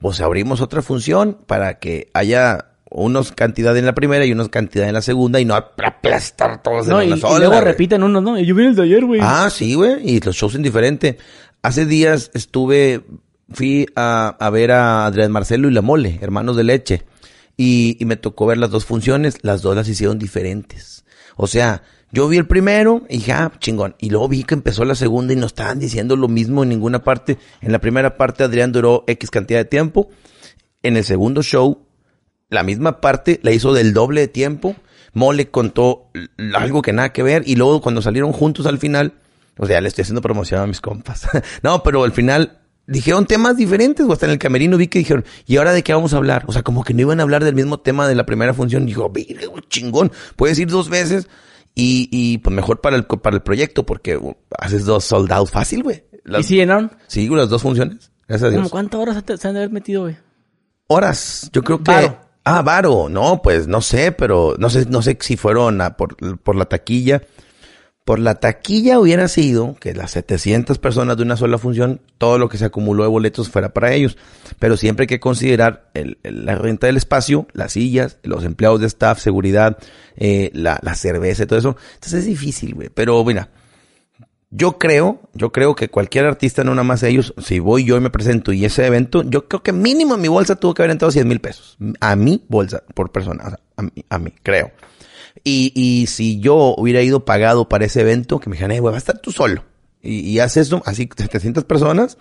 Pues abrimos otra función para que haya unos cantidad en la primera y unos cantidad en la segunda y no aplastar todos No, en y, una y luego güey. repiten unos, ¿no? Yo vi el de ayer, güey. Ah, sí, güey. Y los shows son diferentes. Hace días estuve, fui a, a ver a Adrián Marcelo y La Mole, hermanos de leche. Y, y me tocó ver las dos funciones. Las dos las hicieron diferentes. O sea, yo vi el primero y dije, ah, chingón. Y luego vi que empezó la segunda y no estaban diciendo lo mismo en ninguna parte. En la primera parte Adrián duró X cantidad de tiempo. En el segundo show, la misma parte la hizo del doble de tiempo. Mole contó algo que nada que ver. Y luego cuando salieron juntos al final, o sea, le estoy haciendo promoción a mis compas. no, pero al final dijeron temas diferentes. O hasta en el camerino vi que dijeron, ¿y ahora de qué vamos a hablar? O sea, como que no iban a hablar del mismo tema de la primera función. Dijo, "Virga, güey, chingón. Puedes ir dos veces. Y, y pues mejor para el, para el proyecto porque uh, haces dos soldados fácil, güey. ¿Y si llenaron? Sí, las dos funciones. Gracias a ¿Cómo Dios. cuántas horas se han de haber metido, güey? Horas, yo creo que. Ah, Varo, no, pues no sé, pero no sé, no sé si fueron a por, la taquilla. Por la taquilla hubiera sido que las 700 personas de una sola función, todo lo que se acumuló de boletos fuera para ellos. Pero siempre hay que considerar el- la renta del espacio, las sillas, los empleados de staff, seguridad, eh, la, la cerveza y todo eso. Entonces es difícil, güey. Pero mira, yo creo, yo creo que cualquier artista, no nada más ellos, si voy yo y me presento y ese evento, yo creo que mínimo en mi bolsa tuvo que haber entrado 100 mil pesos. A mi bolsa, por persona, o sea, a mí, creo. Y, y si yo hubiera ido pagado para ese evento, que me dijeran, eh, güey, va a estar tú solo. Y, y haces eso, así 700 personas,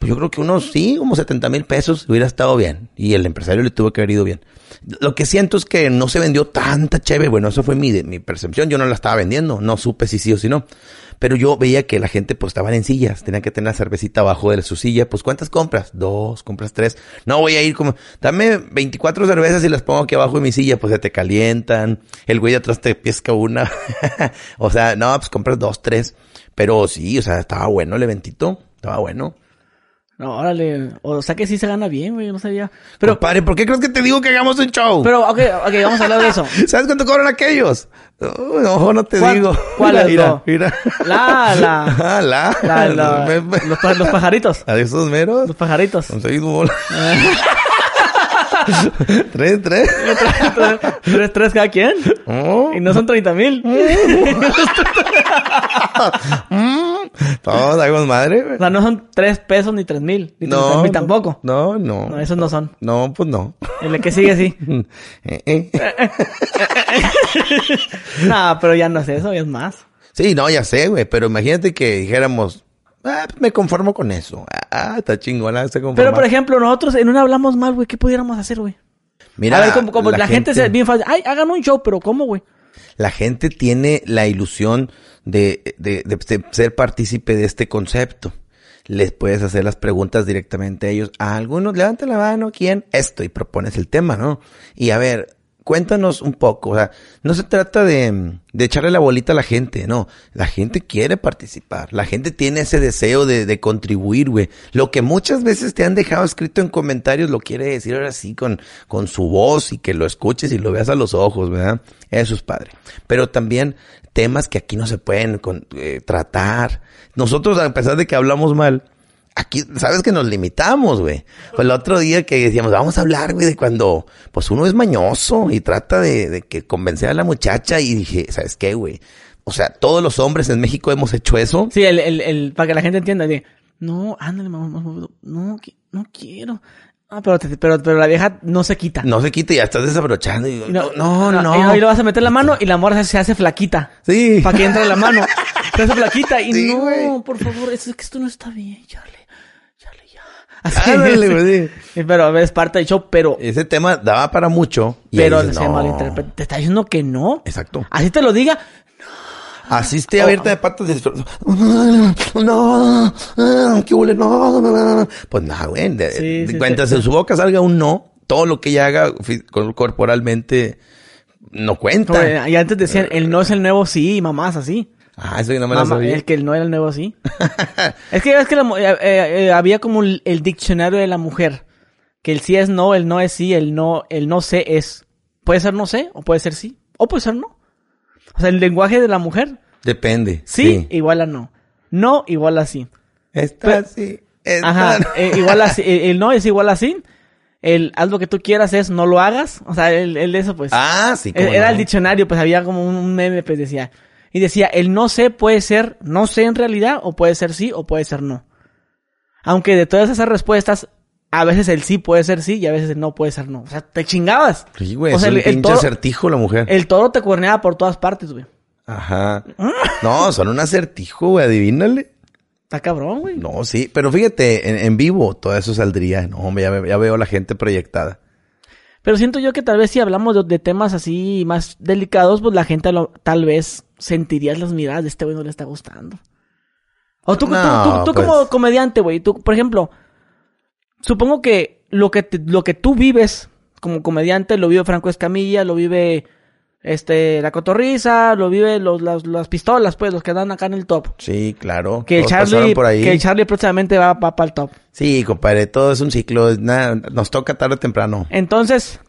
pues yo creo que unos, sí, como 70 mil pesos hubiera estado bien. Y el empresario le tuvo que haber ido bien. Lo que siento es que no se vendió tanta chévere. Bueno, eso fue mi, mi percepción. Yo no la estaba vendiendo. No supe si sí o si no. Pero yo veía que la gente pues estaban en sillas. Tenían que tener la cervecita abajo de su silla. Pues ¿cuántas compras? Dos, compras tres. No voy a ir como, dame 24 cervezas y las pongo aquí abajo de mi silla. Pues se te calientan. El güey de atrás te pesca una. o sea, no, pues compras dos, tres. Pero sí, o sea, estaba bueno el eventito. Estaba bueno. No, órale. O sea que sí se gana bien, güey. No sabía. Pero, Compadre, ¿por qué crees que te digo que hagamos un show? pero, ok, ok, vamos a hablar de eso. ¿Sabes cuánto cobran aquellos? No, no, no te ¿Cuál- digo. cuál es, mira, no? mira. La, la. Ah, la. la- la- los, los pajaritos. ¿A esos meros? Los pajaritos. Con bolas. tres, tres. tres, tres cada quien. Oh. Y no son 30 mil. Todos hagamos madre, güey. O sea, no son tres pesos ni tres mil. Ni no, mil tampoco. No, no. No, esos no son. No, pues no. El que sigue sí. Eh, eh. no, pero ya no es eso, ya es más. Sí, no, ya sé, güey. Pero imagínate que dijéramos, ah, pues me conformo con eso. Ah, está chingona, está. Pero, por ejemplo, nosotros en una hablamos mal, güey. ¿Qué pudiéramos hacer, güey? Mira, a ver, como, como la, gente, se bien fácil. Ay, hagan un show, pero ¿cómo, güey? La gente tiene la ilusión de, de, de ser- ser partícipe de este concepto. Les puedes hacer las preguntas directamente a ellos. A algunos, levanten la mano, ¿quién? Esto, y propones el tema, ¿no? Y a ver, cuéntanos un poco. O sea, no se trata de, de echarle la bolita a la gente, no. La gente quiere participar. La gente tiene ese deseo de, de contribuir, güey. Lo que muchas veces te han dejado escrito en comentarios lo quiere decir ahora sí con, con su voz y que lo escuches y lo veas a los ojos, ¿verdad? Eso es padre. Pero también temas que aquí no se pueden con- eh, tratar. Nosotros, a pesar de que hablamos mal, Aquí, sabes que nos limitamos, güey. Pues el otro día que decíamos, vamos a hablar, güey, de cuando, pues uno es mañoso y trata de, de que convencer a la muchacha y dije, ¿sabes qué, güey? O sea, todos los hombres en México hemos hecho eso. Sí, el, el, el, para que la gente entienda, de, no, ándale, mamá, mamá, no, no quiero. Ah, pero, te- pero, pero la vieja no se quita. No se quita y ya estás desabrochando. Y, Y no, no, no. Y, y le vas a meter la mano y la morra se, se hace flaquita. Sí. Para que entre la mano. Se hace flaquita y Sí, no, güey. por favor, es que esto no está bien, Charlie. Charlie, ya. Así Ándale, es. güey, sí. Pero a ver, es parte del show, pero, Ese tema daba para mucho. y pero dices, se no. malinterpreta. Te está diciendo que no. Exacto. Así te lo diga. Así esté abierta de patas. y- No, no, qué huele, no, no, no, no. Pues nada, güey. Sí, sí, mientras en su boca salga un no, todo lo que ella haga corporalmente no cuenta. Como, Y antes decían, el no es el nuevo sí, mamás, así. Ah, eso que no me lo sabía. el que no era el nuevo sí. es que es que la eh, eh, eh, había como el, diccionario de la mujer. Que el sí es no, el no es sí, el no, el no sé es. Puede ser no sé, o puede ser sí, o puede ser no. O sea, el lenguaje de la mujer, Depende. sí, igual a no. No igual a sí. Está Pero- así. está- Ajá, eh, igual a sí. El no es igual a sí. El haz lo que tú quieras es no lo hagas. O sea, el, el de eso pues. Ah, sí. Era no. el diccionario, pues había como un meme, pues decía. Y decía, el no sé puede ser no sé en realidad, o puede ser sí, o puede ser no. Aunque de todas esas respuestas, a veces el sí puede ser sí y a veces el no puede ser no. O sea, te chingabas. Sí, güey. O es sea, el- pinche toro- acertijo la mujer. El toro te cuerneaba por todas partes, güey. Ajá. No, son un acertijo, güey. Adivínale. Está cabrón, güey. No, sí. Pero fíjate, en, en vivo todo eso saldría. No, hombre, ya, ya veo la gente proyectada. Pero siento yo que tal vez si hablamos de, de temas así más delicados, pues la gente lo- tal vez sentirías las miradas de este güey no le está gustando. O tú, tú- No, tú, tú pues. como comediante, güey, tú, por ejemplo, supongo que lo que te- lo que tú vives como comediante lo vive Franco Escamilla, lo vive este la cotorriza, lo vive los, las, las pistolas, pues, los que dan acá en el top. Sí, claro. Que Charlie, por ahí. que el Charlie próximamente va, va para el top. Sí, compadre, todo es un ciclo. nada, nos toca tarde o temprano. Entonces,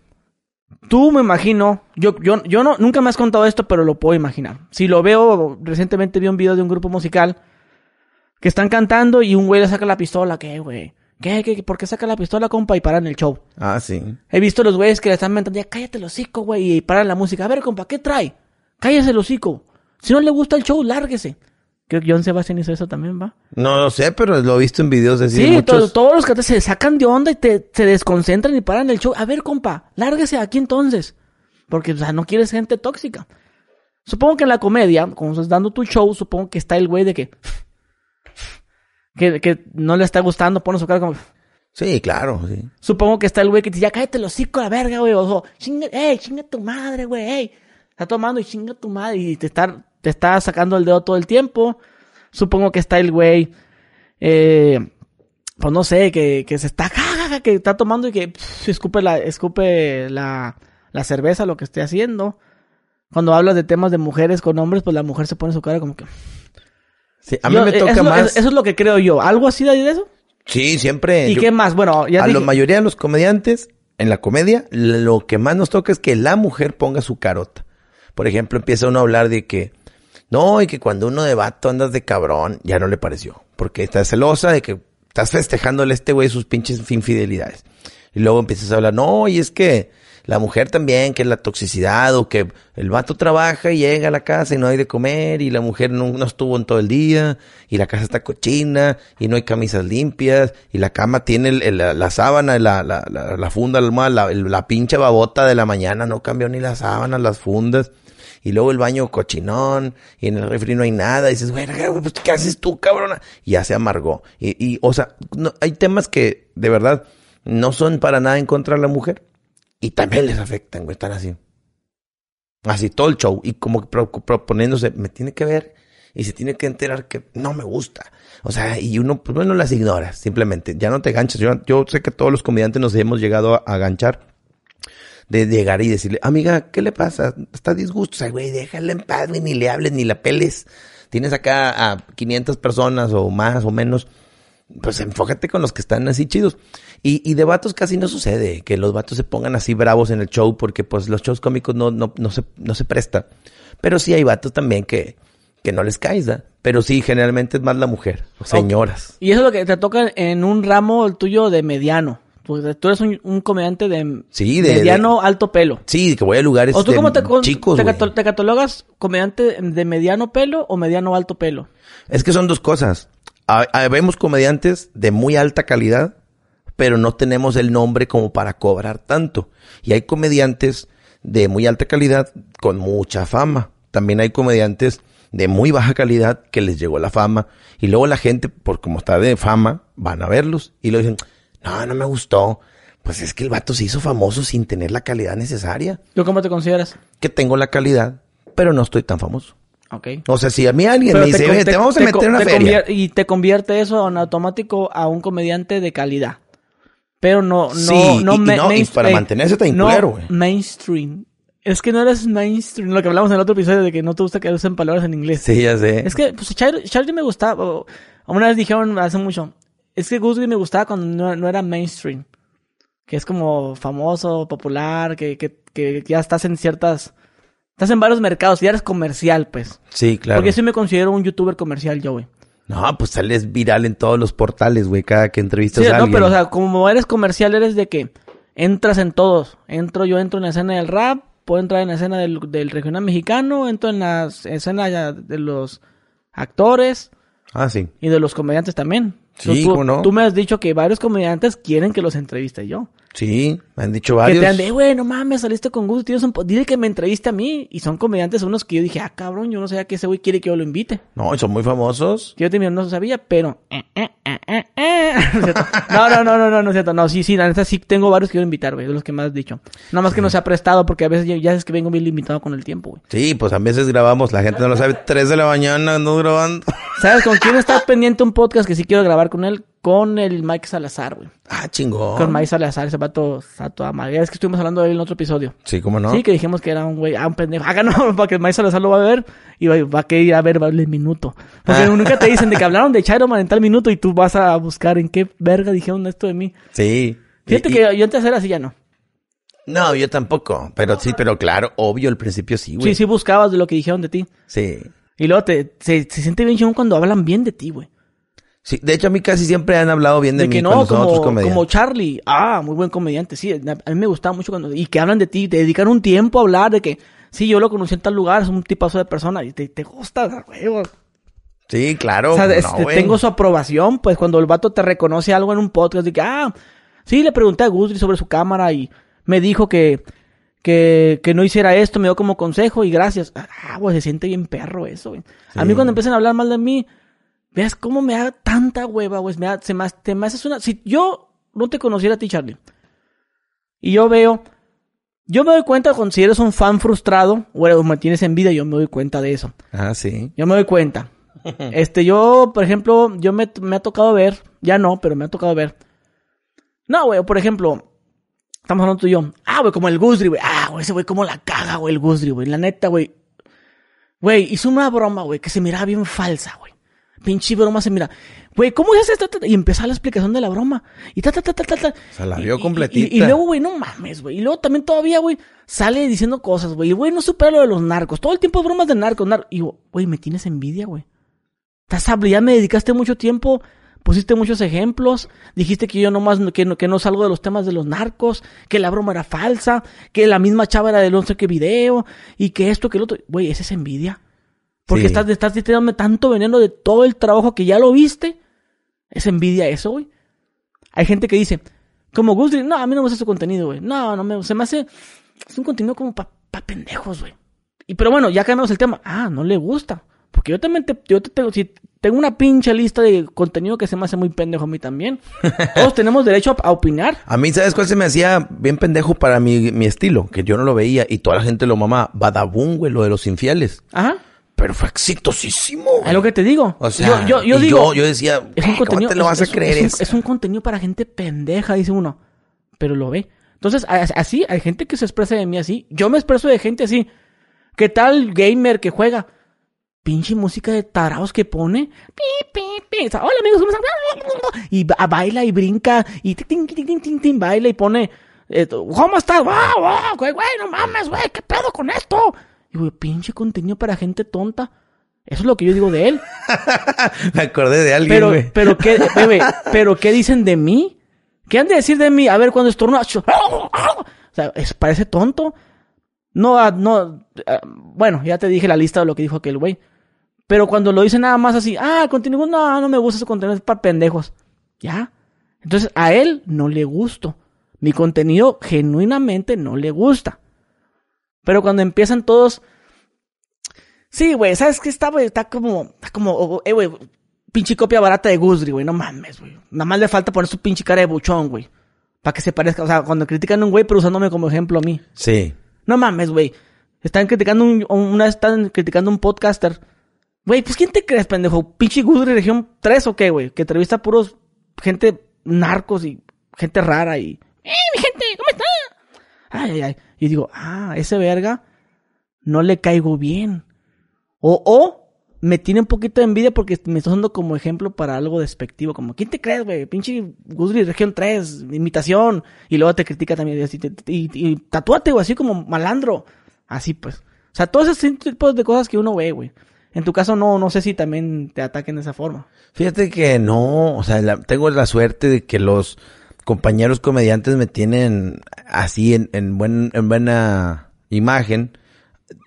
tú me imagino, yo, yo, yo no, nunca me has contado esto, pero lo puedo imaginar. Si lo veo, recientemente vi un video de un grupo musical que están cantando y un güey le saca la pistola, ¿qué, güey? ¿Qué, qué, por qué saca la pistola, compa? Y paran el show. Ah, sí. He visto los güeyes que le están mentando, ya cállate el hocico, güey, y paran la música. A ver, compa, ¿qué trae? Cállese el hocico. Si no le gusta el show, lárguese. Creo que John Sebastián hizo eso también, ¿va? No lo sé, pero lo he visto en videos de Sí, muchos. todos los que se sacan de onda y te, se desconcentran y paran el show. A ver, compa, lárguese aquí entonces. Porque, o sea, no quieres gente tóxica. Supongo que en la comedia, como estás dando tu show, supongo que está el güey de que... Que, que no le está gustando, pone su cara como... Sí, claro, sí. Supongo que está el güey que dice, ya cállate los hocico a la verga, güey. O chinga, ey, chinga tu madre, güey, ey. Está tomando y chinga tu madre y te está, te está sacando el dedo todo el tiempo. Supongo que está el güey, eh, pues no sé, que, que se está, que está tomando y que pff, escupe la, escupe la, la cerveza, lo que esté haciendo. Cuando hablas de temas de mujeres con hombres, pues la mujer se pone su cara como que... Sí, a mí Yo, me eh, toca eso, más. Eso es lo que creo yo. ¿Algo así de eso? Sí, siempre. ¿Y yo- qué más? Bueno, ya a dije... la mayoría de los comediantes, en la comedia, lo que más nos toca es que la mujer ponga su carota. Por ejemplo, empieza uno a hablar de que, no, y que cuando uno de vato andas de cabrón, ya no le pareció. Porque está celosa de que estás festejándole a este güey sus pinches infidelidades. Y luego empiezas a hablar, no, y es que la mujer también, que es la toxicidad, o que el vato trabaja y llega a la casa y no hay de comer, y la mujer no, no estuvo en todo el día, y la casa está cochina, y no hay camisas limpias, y la cama tiene la, la sábana, la, la, la, funda, la, la, pinche babota de la mañana, no cambió ni las sábanas, las fundas. Y luego el baño cochinón, y en el refri no hay nada. Y dices, güey, pues, ¿qué haces tú, cabrona? Y ya se amargó. Y, o sea, hay temas que, de verdad, no son para nada en contra de la mujer. Y también les afectan, güey, están así. Así todo el show. Y como proponiéndose, me tiene que ver y se tiene que enterar que no me gusta. O sea, y uno, pues bueno, las ignora, simplemente. Ya no te ganchas. Yo, yo sé que todos los comediantes nos hemos llegado a, a ganchar de llegar y decirle, amiga, ¿qué le pasa? Está disgusto. O sea, güey, déjala en paz, güey, ni le hables, ni la peles. Tienes acá a 500 personas o más o menos. Pues enfócate con los que están así chidos. Y, y de vatos casi no sucede, que los vatos se pongan así bravos en el show, porque pues los shows cómicos no, no, no se, no se presta. Pero sí hay vatos también que, que no les caes, ¿da? Pero sí, generalmente es más la mujer, o señoras. Y eso es lo que te toca en un ramo el tuyo de mediano. Tú, tú eres un, un comediante de, Sí, de- mediano alto pelo. Sí, que voy a lugares ¿O tú de cómo te, chicos, te, te catalogas comediante de mediano pelo o mediano alto pelo? Es que son dos cosas. Ha- ha- Vemos comediantes de muy alta calidad, pero no tenemos el nombre como para cobrar tanto. Y hay comediantes de muy alta calidad con mucha fama. También hay comediantes de muy baja calidad que les llegó la fama. Y luego la gente, por como está de fama, van a verlos y lo dicen, no, no me gustó. Pues es que el vato se hizo famoso sin tener la calidad necesaria. ¿Tú cómo te consideras? Que tengo la calidad, pero no estoy tan famoso. Ok. O sea, si a mí alguien Pero me dice, "Oye, te, vamos a meter en una te feria. y te convierte eso en automático a un comediante de calidad. Pero no, no, Sí, no, y- y ma- no, y para eh, mantenerse tan no güey. mainstream. Es que no eres mainstream, lo que hablamos en el otro episodio de que no te gusta que usen palabras en inglés. Sí, ya sé. Es que, pues, Charlie, Charlie me gustaba. Una vez dijeron hace mucho. Es que Guzri me gustaba cuando no, no era mainstream. Que es como famoso, popular, que, que, que ya estás en ciertas. Estás en varios mercados, ya eres comercial, pues. Sí, claro. Porque yo sí me considero un youtuber comercial, yo, güey. No, pues sales viral en todos los portales, güey, cada que entrevistas Sí, a no, alguien. pero o sea, como eres comercial, eres de que entras en todos. Entro, yo entro en la escena del rap, puedo entrar en la escena del, del regional mexicano, entro en la escena de los actores Ah, sí. y de los comediantes también. Sí, tú, ¿cómo no? Tú me has dicho que varios comediantes quieren que los entreviste yo. Sí, me han dicho Que varios. te han de, güey, no mames, saliste con Gus, tienes un po- dile que me entreviste a mí. Y son comediantes unos que yo dije, ah, cabrón, yo no sabía que ese güey quiere que yo lo invite. No, y son muy famosos. Que yo también no sabía, pero... eh, eh, eh. No, no, no, no, no, no, no es cierto. No, sí, sí, la neta sí tengo varios que quiero invitar, güey, de los que me has dicho. Nada más que no se ha prestado porque a veces ya, ya es que vengo bien limitado con el tiempo, güey. Sí, pues a veces grabamos, la gente no lo sabe, 3 de la mañana ando grabando. ¿Sabes con quién está pendiente un podcast que sí quiero grabar con él? Con el Mike Salazar, güey. Ah, chingón. Con Mike Salazar, ese vato está toda madre. Es que estuvimos hablando de él en otro episodio. Sí, ¿cómo no? Sí, que dijimos que era un güey, ah, un pendejo. Ah, no, para que Mike Salazar lo va a ver y va, a querer ir a ver vale el minuto. Porque Ah. nunca te dicen de que hablaron de Chairo Man en tal minuto y tú vas a buscar en qué verga dijeron esto de mí. Sí. Fíjate Y- que yo antes era así, ya no. No, yo tampoco. Pero sí, pero claro, obvio, al principio sí, güey. Sí, sí buscabas de lo que dijeron de ti. Sí. Y luego te, se, se siente bien chingón cuando hablan bien de ti, güey. Sí, de hecho a mí casi siempre han hablado bien de, De mí que cuando no, son otros como, comediantes. como Charlie. Ah, muy buen comediante. Sí, a mí me gustaba mucho cuando... Y que hablan de ti, te dedican un tiempo a hablar de que... Sí, yo lo conocí en tal lugar, es un tipazo de persona y te, te gusta, güey. Sí, claro. O sea, no, este, tengo su aprobación, pues cuando el vato te reconoce algo en un podcast, de que, ah, sí, le pregunté a Guzri sobre su cámara y me dijo que, que, que no hiciera esto, me dio como consejo y gracias. Ah, güey, se siente bien perro eso, güey. A mí cuando empiezan a hablar mal de mí, veas cómo me da tanta hueva, güey. Me da, se me, te me haces una... Si yo no te conociera a ti, Charlie, y yo veo... Yo me doy cuenta cuando si eres un fan frustrado, o me tienes envidia, yo me doy cuenta de eso. Ah, sí. Yo me doy cuenta. Este, yo, por ejemplo, yo me, me ha tocado ver, ya no, pero me ha tocado ver. No, güey, por ejemplo, estamos hablando tú y yo. Ah, güey, como el Gusri, güey. Ah, güey, ese güey, como la caga, güey, el Gusri, güey. La neta, güey. Güey, hizo una broma, güey, que se miraba bien falsa, güey. Pinche broma se mira. Güey, ¿cómo es esto? Y empezó la explicación de la broma. Y ta, ta, ta, ta, ta, ta. Se la Y- vio y- completita. Y, y luego, güey, no mames, güey. Y luego también todavía, güey, sale diciendo cosas, güey. Y, güey, no supera lo de los narcos. Todo el tiempo bromas de narcos, narcos. Y, güey, me tienes envidia, güey. Estás ya me dedicaste mucho tiempo, pusiste muchos ejemplos, dijiste que yo nomás, no- que no, que no salgo de los temas de los narcos, que la broma era falsa, que la misma chava era del sé qué video, y que esto, que el otro. Güey, esa es envidia. Porque Sí. estás, estás tirándome tanto veneno de todo el trabajo que ya lo viste. Es envidia eso, güey. Hay gente que dice, como Gusri, no, a mí no me gusta su contenido, güey. No, no me, se me hace, es un contenido como pa, pa pendejos, güey. Y pero bueno, ya cambiamos el tema. Ah, no le gusta. Porque yo también te, yo te tengo, si tengo una pinche lista de contenido que se me hace muy pendejo a mí también. Todos tenemos derecho a, a opinar. A mí, ¿sabes cuál se me hacía bien pendejo para mi, mi estilo? Que yo no lo veía y toda la gente lo mamá. Badabun, güey, lo de los infieles. Ajá. Pero fue exitosísimo. Es lo que te digo. O sea, yo, yo, digo. yo, yo decía, Es un "Eh, ¿cómo contenido. te lo es- vas a creer es, un, eso? es un contenido para gente pendeja, dice uno. Pero lo ve. Entonces, así, hay gente que se expresa de mí así. Yo me expreso de gente así. ¿Qué tal gamer que juega? Pinche música de taraos que pone. Pi, pi, pi. O sea, Hola amigos, ¿cómo están? Y ba- baila y brinca. Y tin, tin, tin, tin, baila y pone. eh, ¿Cómo estás? ¡Wow, wow! Güey, güey, no mames, güey. ¿Qué pedo con esto? Y güey, pinche contenido para gente tonta. Eso es lo que yo digo de él. Me acordé de alguien, Pero, güey. pero qué, bebé, pero qué dicen de mí? ¿Qué han de decir de mí? A ver, cuando estornuda, o sea, es, parece tonto. No, ah, no, ah, bueno, ya te dije la lista de lo que dijo aquel güey. Pero cuando lo dice nada más así, ah, contenido, no, no me gusta ese contenido, es para pendejos. Ya. Entonces, a él no le gusto. Mi contenido genuinamente no le gusta. Pero cuando empiezan todos, Sí, güey, ¿sabes qué está, güey? Está como, está como, eh, güey, pinche copia barata de Gusri, güey, no mames, güey. Nada más le falta poner su pinche cara de buchón, güey. Para que se parezca, o sea, cuando critican a un güey, pero usándome como ejemplo a mí. Sí. No mames, güey. Están criticando un, una vez están criticando un podcaster. Güey, pues ¿quién te crees, pendejo? Pinche Gusri región 3 o qué, güey? Que entrevista a puros gente narcos y gente rara y... ¡Eh, mi gente! ¿Cómo está? Ay, ay, ay. Y digo, ah, ese verga no le caigo bien. O, o me tiene un poquito de envidia porque me está usando como ejemplo para algo despectivo. Como, ¿quién te crees, güey? Pinche Guzli Región 3, imitación. Y luego te critica también. Y, y, y tatúate, güey, así como malandro. Así pues. O sea, todos esos tipos de cosas que uno ve, güey. En tu caso, no, no sé si también te ataquen de esa forma. Fíjate que no, o sea, tengo la suerte de que los compañeros comediantes me tienen así en, en, buen, en buena imagen.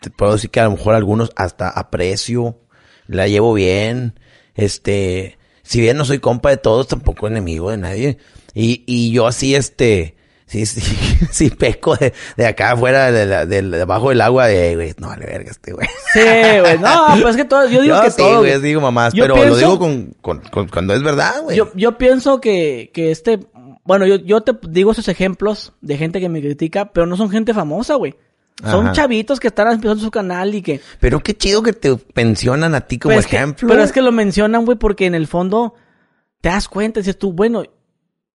Te puedo decir que a lo mejor algunos hasta aprecio, la llevo bien, este, si bien no soy compa de todos, tampoco enemigo de nadie. Y, y yo así, este, sí, sí, sí peco de, de acá afuera, de, la- de, de abajo del agua, de, güey, no vale verga este güey. Sí, güey. No, pues es que todo, yo digo Yo que sí, todo. güey, digo mamás, Yo pero lo digo con, con, con- cuando es verdad, güey. Yo, yo pienso que, que este, bueno, yo, yo te digo esos ejemplos de gente que me critica, pero no son gente famosa, güey. Son Ajá. chavitos que están empezando su canal y que... Pero qué chido que te pensionan a ti como pero es que- ejemplo. pero es que lo mencionan, güey, porque en el fondo te das cuenta, dices tú, bueno,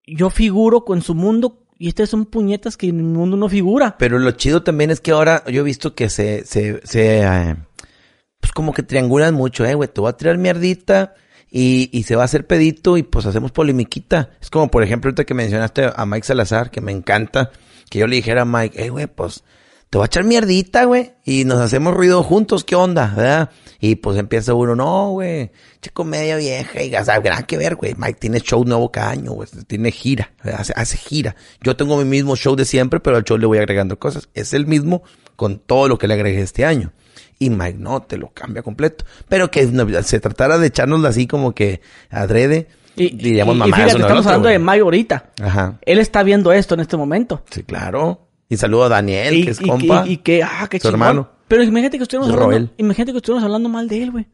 yo figuro con su mundo y estas son puñetas que en mi mundo no figura. Pero lo chido también es que ahora yo he visto que se, se, se, eh, pues como que triangulan mucho, eh, güey, te voy a tirar mierdita y, y se va a hacer pedito y pues hacemos polemiquita. Es como, por ejemplo, ahorita que mencionaste a Mike Salazar, que me encanta, que yo le dijera a Mike, eh, güey, pues te voy a echar mierdita, güey, y nos hacemos ruido juntos, ¿qué onda? ¿Verdad? Y pues empieza uno, no, güey, che comedia vieja, y o sea, nada que ver, güey. Mike tiene show nuevo cada año, güey, tiene gira, hace, hace gira. Yo tengo mi mismo show de siempre, pero al show le voy agregando cosas. Es el mismo con todo lo que le agregué este año. Y Mike no, te lo cambia completo. Pero que no, se tratara de echárnoslo así como que adrede, Y, diríamos y- y mamá, fíjate, estamos otro, hablando de. Mayo ahorita. Ajá. Él está viendo esto en este momento. Sí, claro. Y saludo a Daniel, y, que es y- compa. y- y que, ah, qué Su chingón. hermano. Pero imagínate que estuviéramos Es hablando, imagínate que estuviéramos hablando mal de él, güey.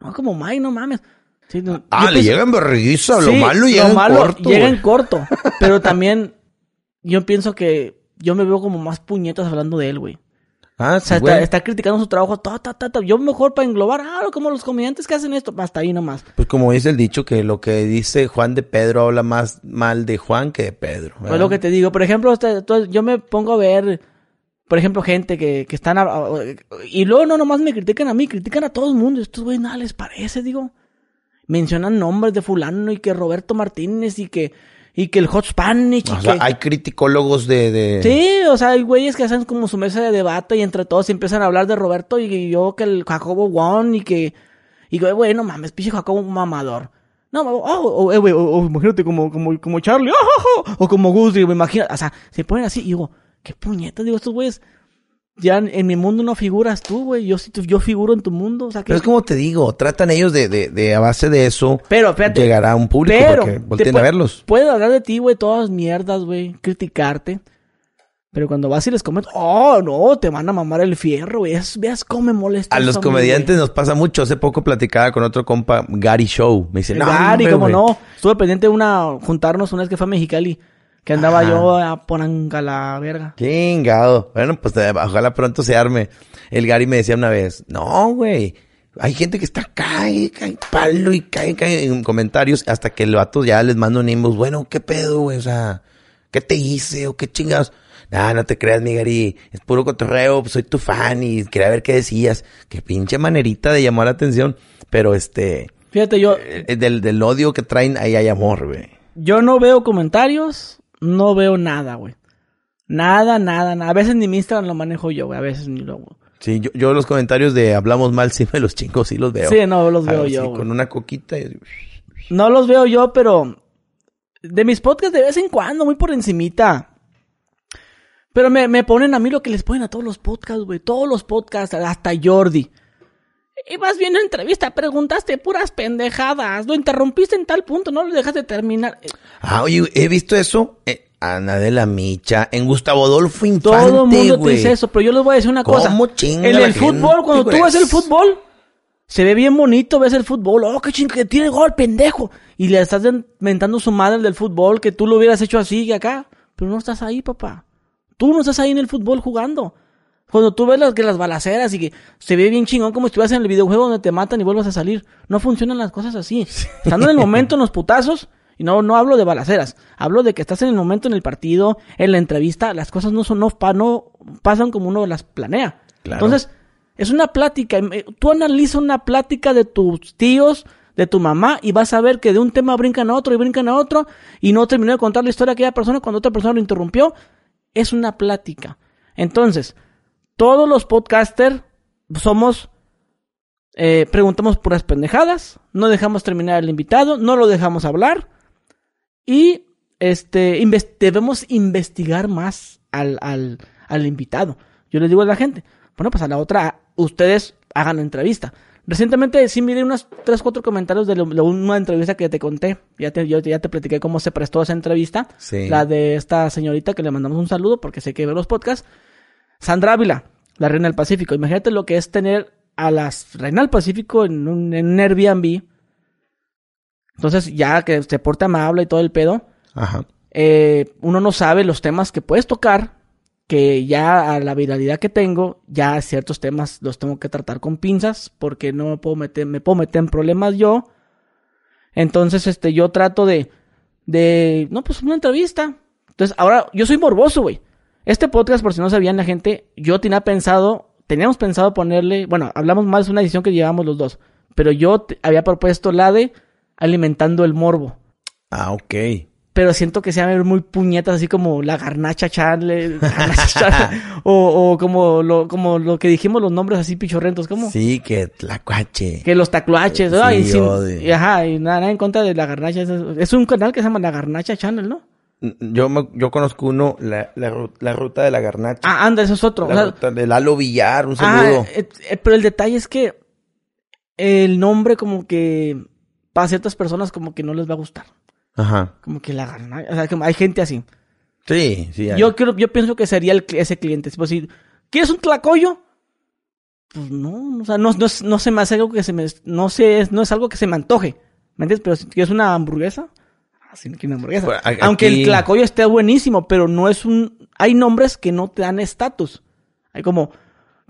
No, como Mike, no mames. Sí, no- Ah, le pienso- llega en berriguiza, lo malo llega en corto. llega güey. en corto. Pero también, yo pienso que yo me veo como más puñetas hablando de él, güey. Ah, O sea, está, está criticando su trabajo, ta, ta, ta. Yo mejor para englobar, ah, como los comediantes que hacen esto, hasta ahí nomás. Pues como dice el dicho, que lo que dice Juan de Pedro habla más mal de Juan que de Pedro. Es lo que te digo. Por ejemplo, este, yo me pongo a ver, por ejemplo, gente que, que están... a- y luego no nomás me critican a mí, critican a todo el mundo. Estos güey nada les parece, digo. Mencionan nombres de fulano y que Roberto Martínez y que... Y que el Hot Spanish y O sea, que... hay criticólogos de... de... Sí, o sea, hay güeyes que hacen como su mesa de debate y entre todos empiezan a hablar de Roberto y yo que el Jacobo Wong y que... Y que, güey, no mames, pinche Jacobo mamador. No, oh, oh, eh, güey, oh, oh, imagínate como, como, como Charlie, oh, oh, oh, o como Gus, digo, imagina, o sea, se ponen así y digo, qué puñetas, digo, estos güeyes, ya en, mi mundo no figuras tú, güey, yo sí, yo figuro en tu mundo, o sea, que... Pero es como te digo, tratan ellos de, de, de a base de eso Pero, espérate. llegar a un público Pero, porque te volteen a verlos. Pueden hablar de ti, güey, todas mierdas, güey, criticarte. Pero cuando vas y les comentas, oh, no, te van a mamar el fierro, güey. Veas cómo me molesta. A los comediantes nos pasa mucho. Hace poco platicaba con otro compa, Gary Show. Me dice, no, Gary, cómo güey". no. Estuve pendiente de una, juntarnos una vez que fue a Mexicali. Que andaba Ajá. yo a Poranga la verga. Chingado. Bueno, pues eh, ojalá pronto se arme. El Gary me decía una vez, no, güey. Hay gente que está cae, cae palo y cae, cae en comentarios hasta que el vato ya les manda un inbox. Bueno, ¿qué pedo, güey? O sea, ¿qué te hice o qué chingados? Nah, no te creas, mi Gary. Es puro cotorreo. pues, soy tu fan y quería ver qué decías. Qué pinche manerita de llamar la atención. Pero este, Fíjate, yo, eh, del, del odio que traen, ahí hay amor, güey. yo no veo comentarios, no veo nada, güey. Nada, nada, nada. A veces ni mi Instagram lo manejo yo, güey. A veces ni lo... Sí, yo, yo los comentarios de hablamos mal, sí me los chingo, sí los veo. Sí, no los veo Así, yo, güey. Con una coquita. y- No los veo yo, pero de mis podcasts de vez en cuando, muy por encimita. Pero me, me ponen a mí lo que les ponen a todos los podcasts, güey. Todos los podcasts, hasta Jordi. Ibas viendo entrevista, preguntaste puras pendejadas. Lo interrumpiste en tal punto, no lo dejaste terminar. Ah, oye, he visto eso. Eh, Ana de la Micha, en Gustavo Adolfo Infante, Todo el mundo te dice eso, pero yo les voy a decir una ¿Cómo cosa. en el gente, fútbol, cuando tú ves el fútbol, se ve bien bonito, ves el fútbol. Oh, qué ching, que tiene gol, pendejo. Y le estás mentando su madre del fútbol, que tú lo hubieras hecho así y acá. Pero no estás ahí, papá. Tú no estás ahí en el fútbol jugando. Cuando tú ves las, que las balaceras y que se ve bien chingón como si estuvieras en el videojuego donde te matan y vuelvas a salir. No funcionan las cosas así. Estando en el momento en los putazos, y no, no hablo de balaceras, hablo de que estás en el momento en el partido, en la entrevista, las cosas no son, no, no pasan como uno las planea. Claro. Entonces, es una plática. eh, Tú analiza una plática de tus tíos, de tu mamá, y vas a ver que de un tema brincan a otro y brincan a otro, y no terminó de contar la historia de aquella persona cuando otra persona lo interrumpió. Es una plática. Entonces, todos los podcasters somos eh, preguntamos puras pendejadas, no dejamos terminar al invitado, no lo dejamos hablar y este debemos investigar más al, al, al invitado. Yo les digo a la gente, bueno, pues a la otra, ustedes hagan la entrevista. Recientemente sí miré unos 3, 4 comentarios de, lo- de una entrevista que te conté. Ya te, yo ya te platiqué cómo se prestó esa entrevista. Sí. La de esta señorita que le mandamos un saludo porque sé que ve los podcasts. Sandra Ávila, la reina del Pacífico. Imagínate lo que es tener a la reina del Pacífico en un, en un Airbnb. Entonces, ya que se porta amable y todo el pedo, Ajá. eh, uno no sabe los temas que puedes tocar, que ya a la viralidad que tengo, ya ciertos temas los tengo que tratar con pinzas, porque no me puedo meter, me puedo meter en problemas yo. Entonces, este, yo trato de, de, no, pues una entrevista. Entonces, ahora, yo soy morboso, güey. Este podcast, por si no sabían la gente, yo tenía pensado, teníamos pensado ponerle, bueno, hablamos más de una edición que llevamos los dos, pero yo te- había propuesto la de alimentando el morbo Ah, ok. pero siento que se va a ver muy puñetas, así como la garnacha Charle, o, o como lo, como lo que dijimos los nombres así pichorrentos, como Sí, que tlacuache. que los Sí, sin- odio. y ajá, y nada, nada en contra de la garnacha, es, es un canal que se llama La Garnacha Channel, ¿no? Yo, me- yo conozco uno, la, la, ru- la ruta de la garnacha. Ah, anda, eso es otro. la o sea, ruta de Lalo Villar, un ah, saludo. eh, eh, pero el detalle es que el nombre como que para ciertas personas como que no les va a gustar, Ajá. como que la garnacha, o sea, como hay gente así. Sí, sí. hay. Yo creo, yo pienso que sería el, ese cliente. Pues si ¿quieres un tlacoyo? Pues no, o sea, no, no, es- no se me hace algo que se me, no es- no es algo que se me antoje. ¿Me entiendes? Pero si quieres una hamburguesa, así no quiero una hamburguesa. Pues, a- Aunque el tlacoyo esté buenísimo, pero no es un, hay nombres que no te dan estatus. Hay como,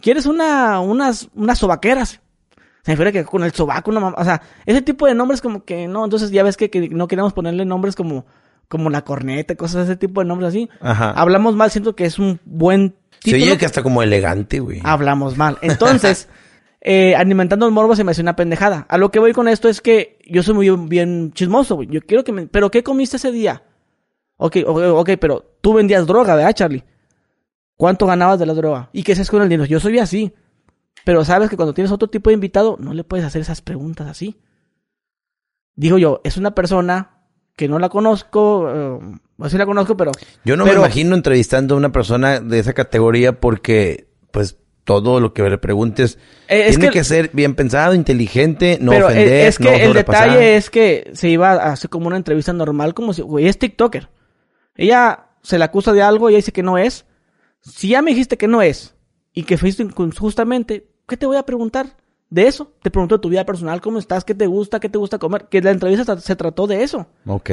¿quieres una, unas, unas sobaqueras? Se refiere que con el sobaco, una mamá, o sea, ese tipo de nombres como que no, entonces ya ves que, que no queremos ponerle nombres como, como la corneta, cosas de ese tipo de nombres así. Ajá. Hablamos mal, siento que es un buen Se título. oye que hasta como elegante, güey. Hablamos mal. Entonces, eh, alimentando el morbo se me hace una pendejada. A lo que voy con esto es que yo soy muy bien chismoso, güey. Yo quiero que me... ¿Pero qué comiste ese día? Ok, ok, ok, pero tú vendías droga, ¿verdad, Charlie? ¿Cuánto ganabas de la droga? ¿Y qué haces con el dinero? Yo soy así. Pero sabes que cuando tienes otro tipo de invitado, no le puedes hacer esas preguntas así. Digo yo, es una persona que no la conozco, eh, sí la conozco, pero... Yo no pero- me imagino entrevistando a una persona de esa categoría porque, pues, todo lo que le preguntes Eh, es tiene que- que, ser bien pensado, inteligente, no Pero e- ofender, es que no el sobrepasar. detalle es que se iba a hacer como una entrevista normal, como si, güey, es TikToker. Ella se le acusa de algo y ella dice que no es. Si ya me dijiste que no es y que fuiste injustamente, ¿qué te voy a preguntar de eso? Te pregunto de tu vida personal, cómo estás, qué te gusta, qué te gusta comer. Que la entrevista se trató de eso. Ok.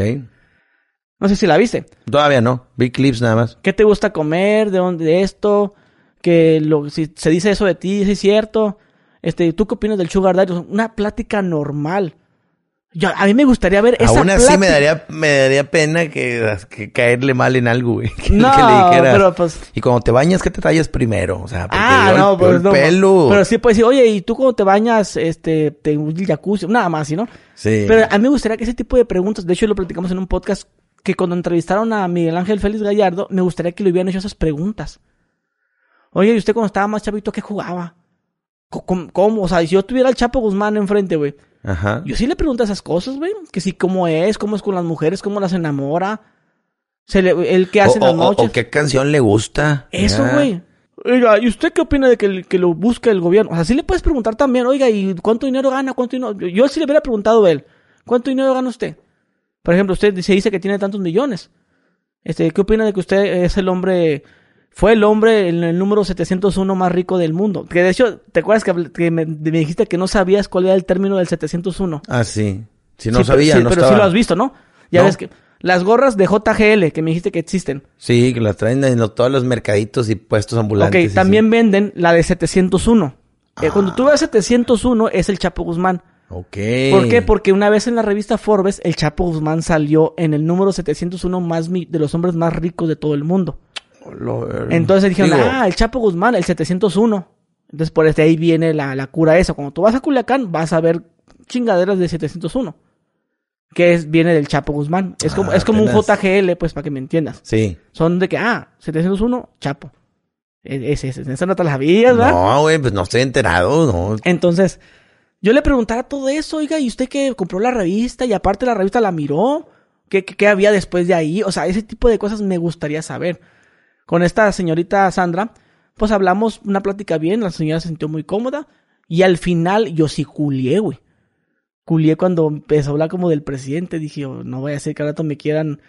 No sé si la viste. Todavía no. Vi clips nada más. ¿Qué te gusta comer? ¿De dónde de esto? Que lo, si se dice eso de ti, si es cierto. Este, ¿tú qué opinas del Sugar Daddy? Una plática normal. Yo, a mí me gustaría ver esa Aún así me daría, me daría pena que, que caerle mal en algo, güey. Que, No, que le dijeras. pero pues- Y cuando te bañas, ¿qué te tallas primero? O sea, porque Ah, yo el- no, pues el no. pelo. Pero sí puedes decir, oye, ¿y tú cuando te bañas, este, te un jacuzzi? Nada más, ¿sí, no? Sí. Pero a mí me gustaría que ese tipo de preguntas, de hecho lo platicamos en un podcast, que cuando entrevistaron a Miguel Ángel Félix Gallardo, me gustaría que le hubieran hecho esas preguntas. Oye, ¿y usted cuando estaba más chavito qué jugaba? ¿Cómo? cómo? O sea, si yo tuviera al Chapo Guzmán enfrente, güey, Ajá. yo sí le pregunto esas cosas, güey. Que sí, cómo es, cómo es con las mujeres, cómo las enamora. Se le, el que hace en las noches. o qué canción le gusta. Eso, Ya. güey. Oiga, ¿y usted qué opina de que lo busque el gobierno? O sea, sí le puedes preguntar también, oiga, ¿y cuánto dinero gana? ¿Cuánto dinero? Yo, yo sí le hubiera preguntado a él, ¿cuánto dinero gana usted? Por ejemplo, usted se dice que tiene tantos millones. Este, ¿qué opina de que usted es el hombre, fue el hombre en el número 701 más rico del mundo? Que de hecho, ¿te acuerdas que, me, me dijiste que no sabías cuál era el término del 701? Ah, sí. Si no Sí, pero- sabía, sí, no pero estaba. sí lo has visto, ¿no? Ya No. ves que las gorras de JGL que me dijiste que existen. Sí, que las traen en todos los mercaditos y puestos ambulantes. Ok, sí, también venden la de 701. Eh, Cuando Ah. tú ves 701 es el Chapo Guzmán. sí. Ok. ¿Por qué? Porque una vez en la revista Forbes, el Chapo Guzmán salió en el número 701 más mi- de los hombres más ricos de todo el mundo. Lo- Entonces dijeron, digo, ah, el Chapo Guzmán, el 701. Entonces por este ahí viene la, la cura esa. Cuando tú vas a Culiacán, vas a ver chingaderas de 701. Que es, viene del Chapo Guzmán. Es como, Ah, es como un. JGL, pues, para que me entiendas. Sí. Son de que, ah, 701, Chapo. E- Ese, ese, esa no te la sabías, ¿verdad? No, güey, pues no estoy enterado, no. Entonces, yo le preguntaba todo eso, oiga, ¿y usted que compró la revista y aparte la revista la miró? ¿Qué, qué, qué había después de ahí? O sea, ese tipo de cosas me gustaría saber. Con esta señorita Sandra, pues hablamos una plática bien, la señora se sintió muy cómoda y al final yo sí culié, güey. Culié cuando empezó a hablar como del presidente, dije, oh, no vaya a ser que al rato me quieran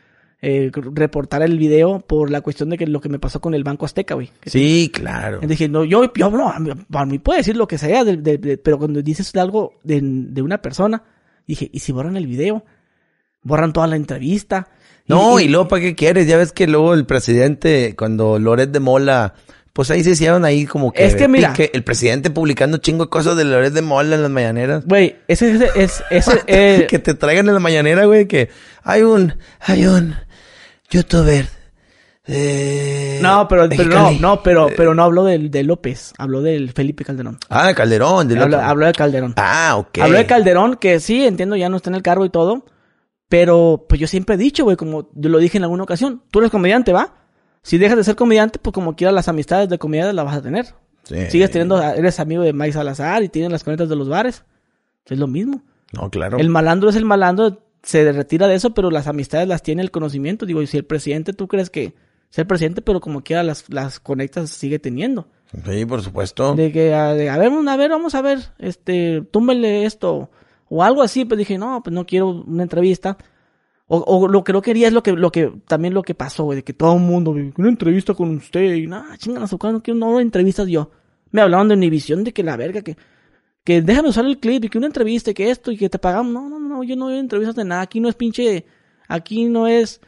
eh, reportar el video por la cuestión de que lo que me pasó con el Banco Azteca, güey. Sí, claro. entonces dije, no, yo, yo no, a mí, puede decir lo que sea, de- de- de- pero cuando dices algo de, de una persona, dije, ¿y si borran el video? Borran toda la entrevista. No, y, luego, ¿para qué quieres? Ya ves que luego el presidente, cuando Loret de Mola, pues ahí se hicieron ahí como que... Es que mira- el presidente publicando chingo de cosas de Loret de Mola en las mañaneras. Güey, ese, ese, es, ese, eh, que te traigan en la mañanera, güey, que hay un, hay un youtuber. eh, no, pero, pero no, no, pero, pero no habló del, de López, habló del Felipe Calderón. Ah, Calderón. del Habló, otro. habló de Calderón. Ah, ok. Habló de Calderón, que sí, entiendo, ya no está en el cargo y todo. Pero, pues yo siempre he dicho, güey, como yo lo dije en alguna ocasión, tú eres comediante, ¿va? Si dejas de ser comediante, pues como quiera las amistades de comediantes las vas a tener. Sí. Sigues teniendo, eres amigo de Mike Salazar y tienes las conectas de los bares. Es lo mismo. No, claro. El malandro es el malandro, se retira de eso, pero las amistades las tiene el conocimiento. Digo, y si el presidente, tú crees que es el presidente, pero como quiera las, las conectas sigue teniendo. Sí, por supuesto. De que, a, de, a ver, a ver, vamos a ver, este, túmbele esto, o algo así, pues dije, no, pues no quiero una entrevista. O, o lo que no quería es lo que, lo que, también lo que pasó, güey, de que todo el mundo, güey, una entrevista con usted, y nada, chingan a su cara, no quiero no entrevistas yo. Me hablaban de Univisión, de que la verga, que, que déjame usar el clip, y que una entrevista, y que esto, y que te pagamos. No, no, no, yo no veo entrevistas de nada, aquí no es pinche, aquí no es,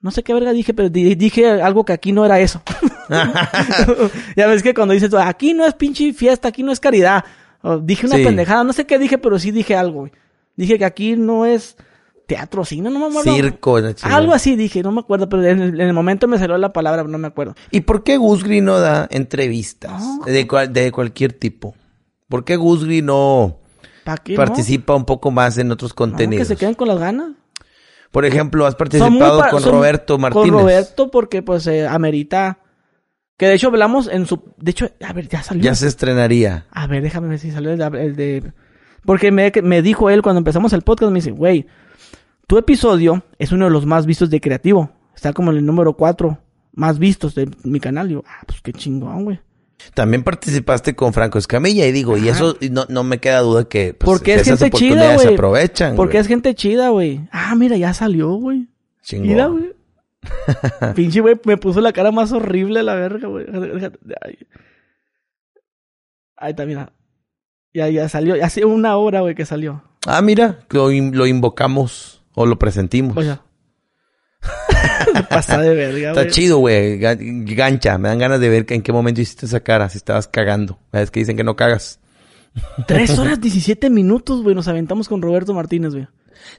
no sé qué verga dije, pero di- dije algo que aquí no era eso. ya ves que cuando dices, aquí no es pinche fiesta, aquí no es caridad. O dije una Sí. pendejada, no sé qué dije, pero sí dije algo, güey. Dije que aquí no es teatro, cine, no me acuerdo. Circo. Algo así dije, no me acuerdo, pero en el, en el momento me salió la palabra, no me acuerdo. ¿Y por qué Gusgri no da entrevistas de, cual- de cualquier tipo? ¿Por qué Gusgri no participa un poco más en otros No? No, que contenidos? se queden con las ganas. Por ejemplo, has participado pa- con Roberto Martínez. Con Roberto, porque pues eh, amerita. Que de hecho hablamos en su. De hecho, a ver, ya salió. Ya se estrenaría. A ver, déjame ver si salió el de... el de- Porque me, me dijo él cuando empezamos el podcast, me dice, güey, tu episodio es uno de los más vistos de Creativo. Está como en el número 4 más vistos de mi canal. Y yo, ah, pues qué chingón, güey. También participaste con Franco Escamilla y digo, y eso no, no me queda duda que pues, Porque es esas gente chida, se aprovechan. Porque güey. es gente chida, güey. Ah, mira, ya salió, güey. Chingón. Mira, güey. Pinche, güey, me puso la cara más horrible a la verga, güey. Ahí está, mira. Ya, ya salió. Ya hace una hora, güey, que salió. Ah, mira, lo, in- lo invocamos o lo presentimos. Oye. Pasa de verga, Está güey. chido, güey. ga- Gancha. Me dan ganas de ver que en qué momento hiciste esa cara. Si estabas cagando. Es que dicen que no cagas. Tres horas 17 minutos, güey. Nos aventamos con Roberto Martínez, güey.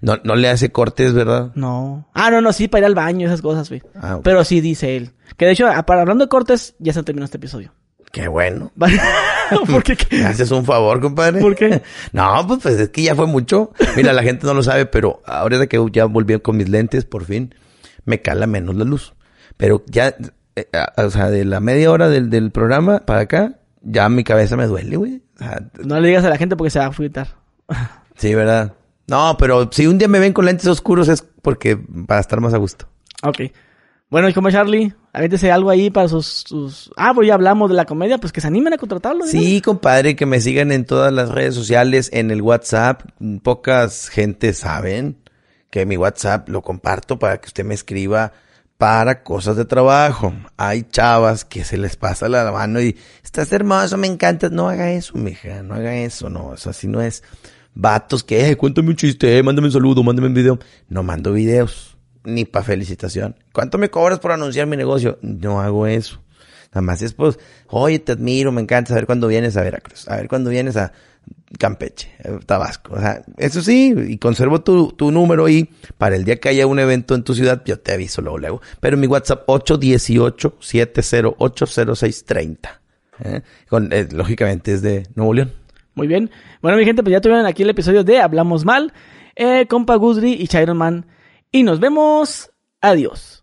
No, no le hace cortes, ¿verdad? No. Ah, no, no, sí, para ir al baño, esas cosas, güey. Ah. Pero sí dice él. Que de hecho, a- para hablando de cortes, ya se terminó este episodio. Qué bueno. ¿Vale? ¿Por qué? Me haces un favor, compadre. ¿Por qué? No, pues, pues es que ya fue mucho. Mira, la gente no lo sabe, pero ahora que ya volví con mis lentes, por fin, me cala menos la luz. Pero ya, eh, a- o sea, de la media hora del, del programa para acá, ya mi cabeza me duele, güey. O sea, No le digas a la gente porque se va a fritar. sí, ¿verdad? No, pero si un día me ven con lentes oscuros es porque para estar más a gusto. Ok. Bueno, y como Charlie, avéntese algo ahí para sus, sus... Ah, pues ya hablamos de la comedia, pues que se animen a contratarlo. díganle. Sí, compadre, que me sigan en todas las redes sociales, en el WhatsApp. Pocas gente saben que mi WhatsApp lo comparto para que usted me escriba para cosas de trabajo. Hay chavas que se les pasa la mano y estás hermoso, me encanta. No haga eso, mija, no haga eso, no, eso así no es. Vatos que, eh, cuéntame un chiste, eh, mándame un saludo, mándame un video. No mando videos, ni para felicitación. ¿Cuánto me cobras por anunciar mi negocio? No hago eso. Nada más es pues, oye, te admiro, me encanta saber cuándo vienes a Veracruz, a ver cuándo vienes a, Campeche, eh, Tabasco. Eso sí, y conservo tu, tu número ahí para el día que haya un evento en tu ciudad, yo te aviso luego, luego. Pero mi WhatsApp 818-708-0630. ¿eh? Con, eh, lógicamente es de Nuevo León. Muy bien. Bueno, mi gente, pues ya tuvieron aquí el episodio de Hablamos Mal, eh, compa Guzri y Chiron Man. Y nos vemos. Adiós.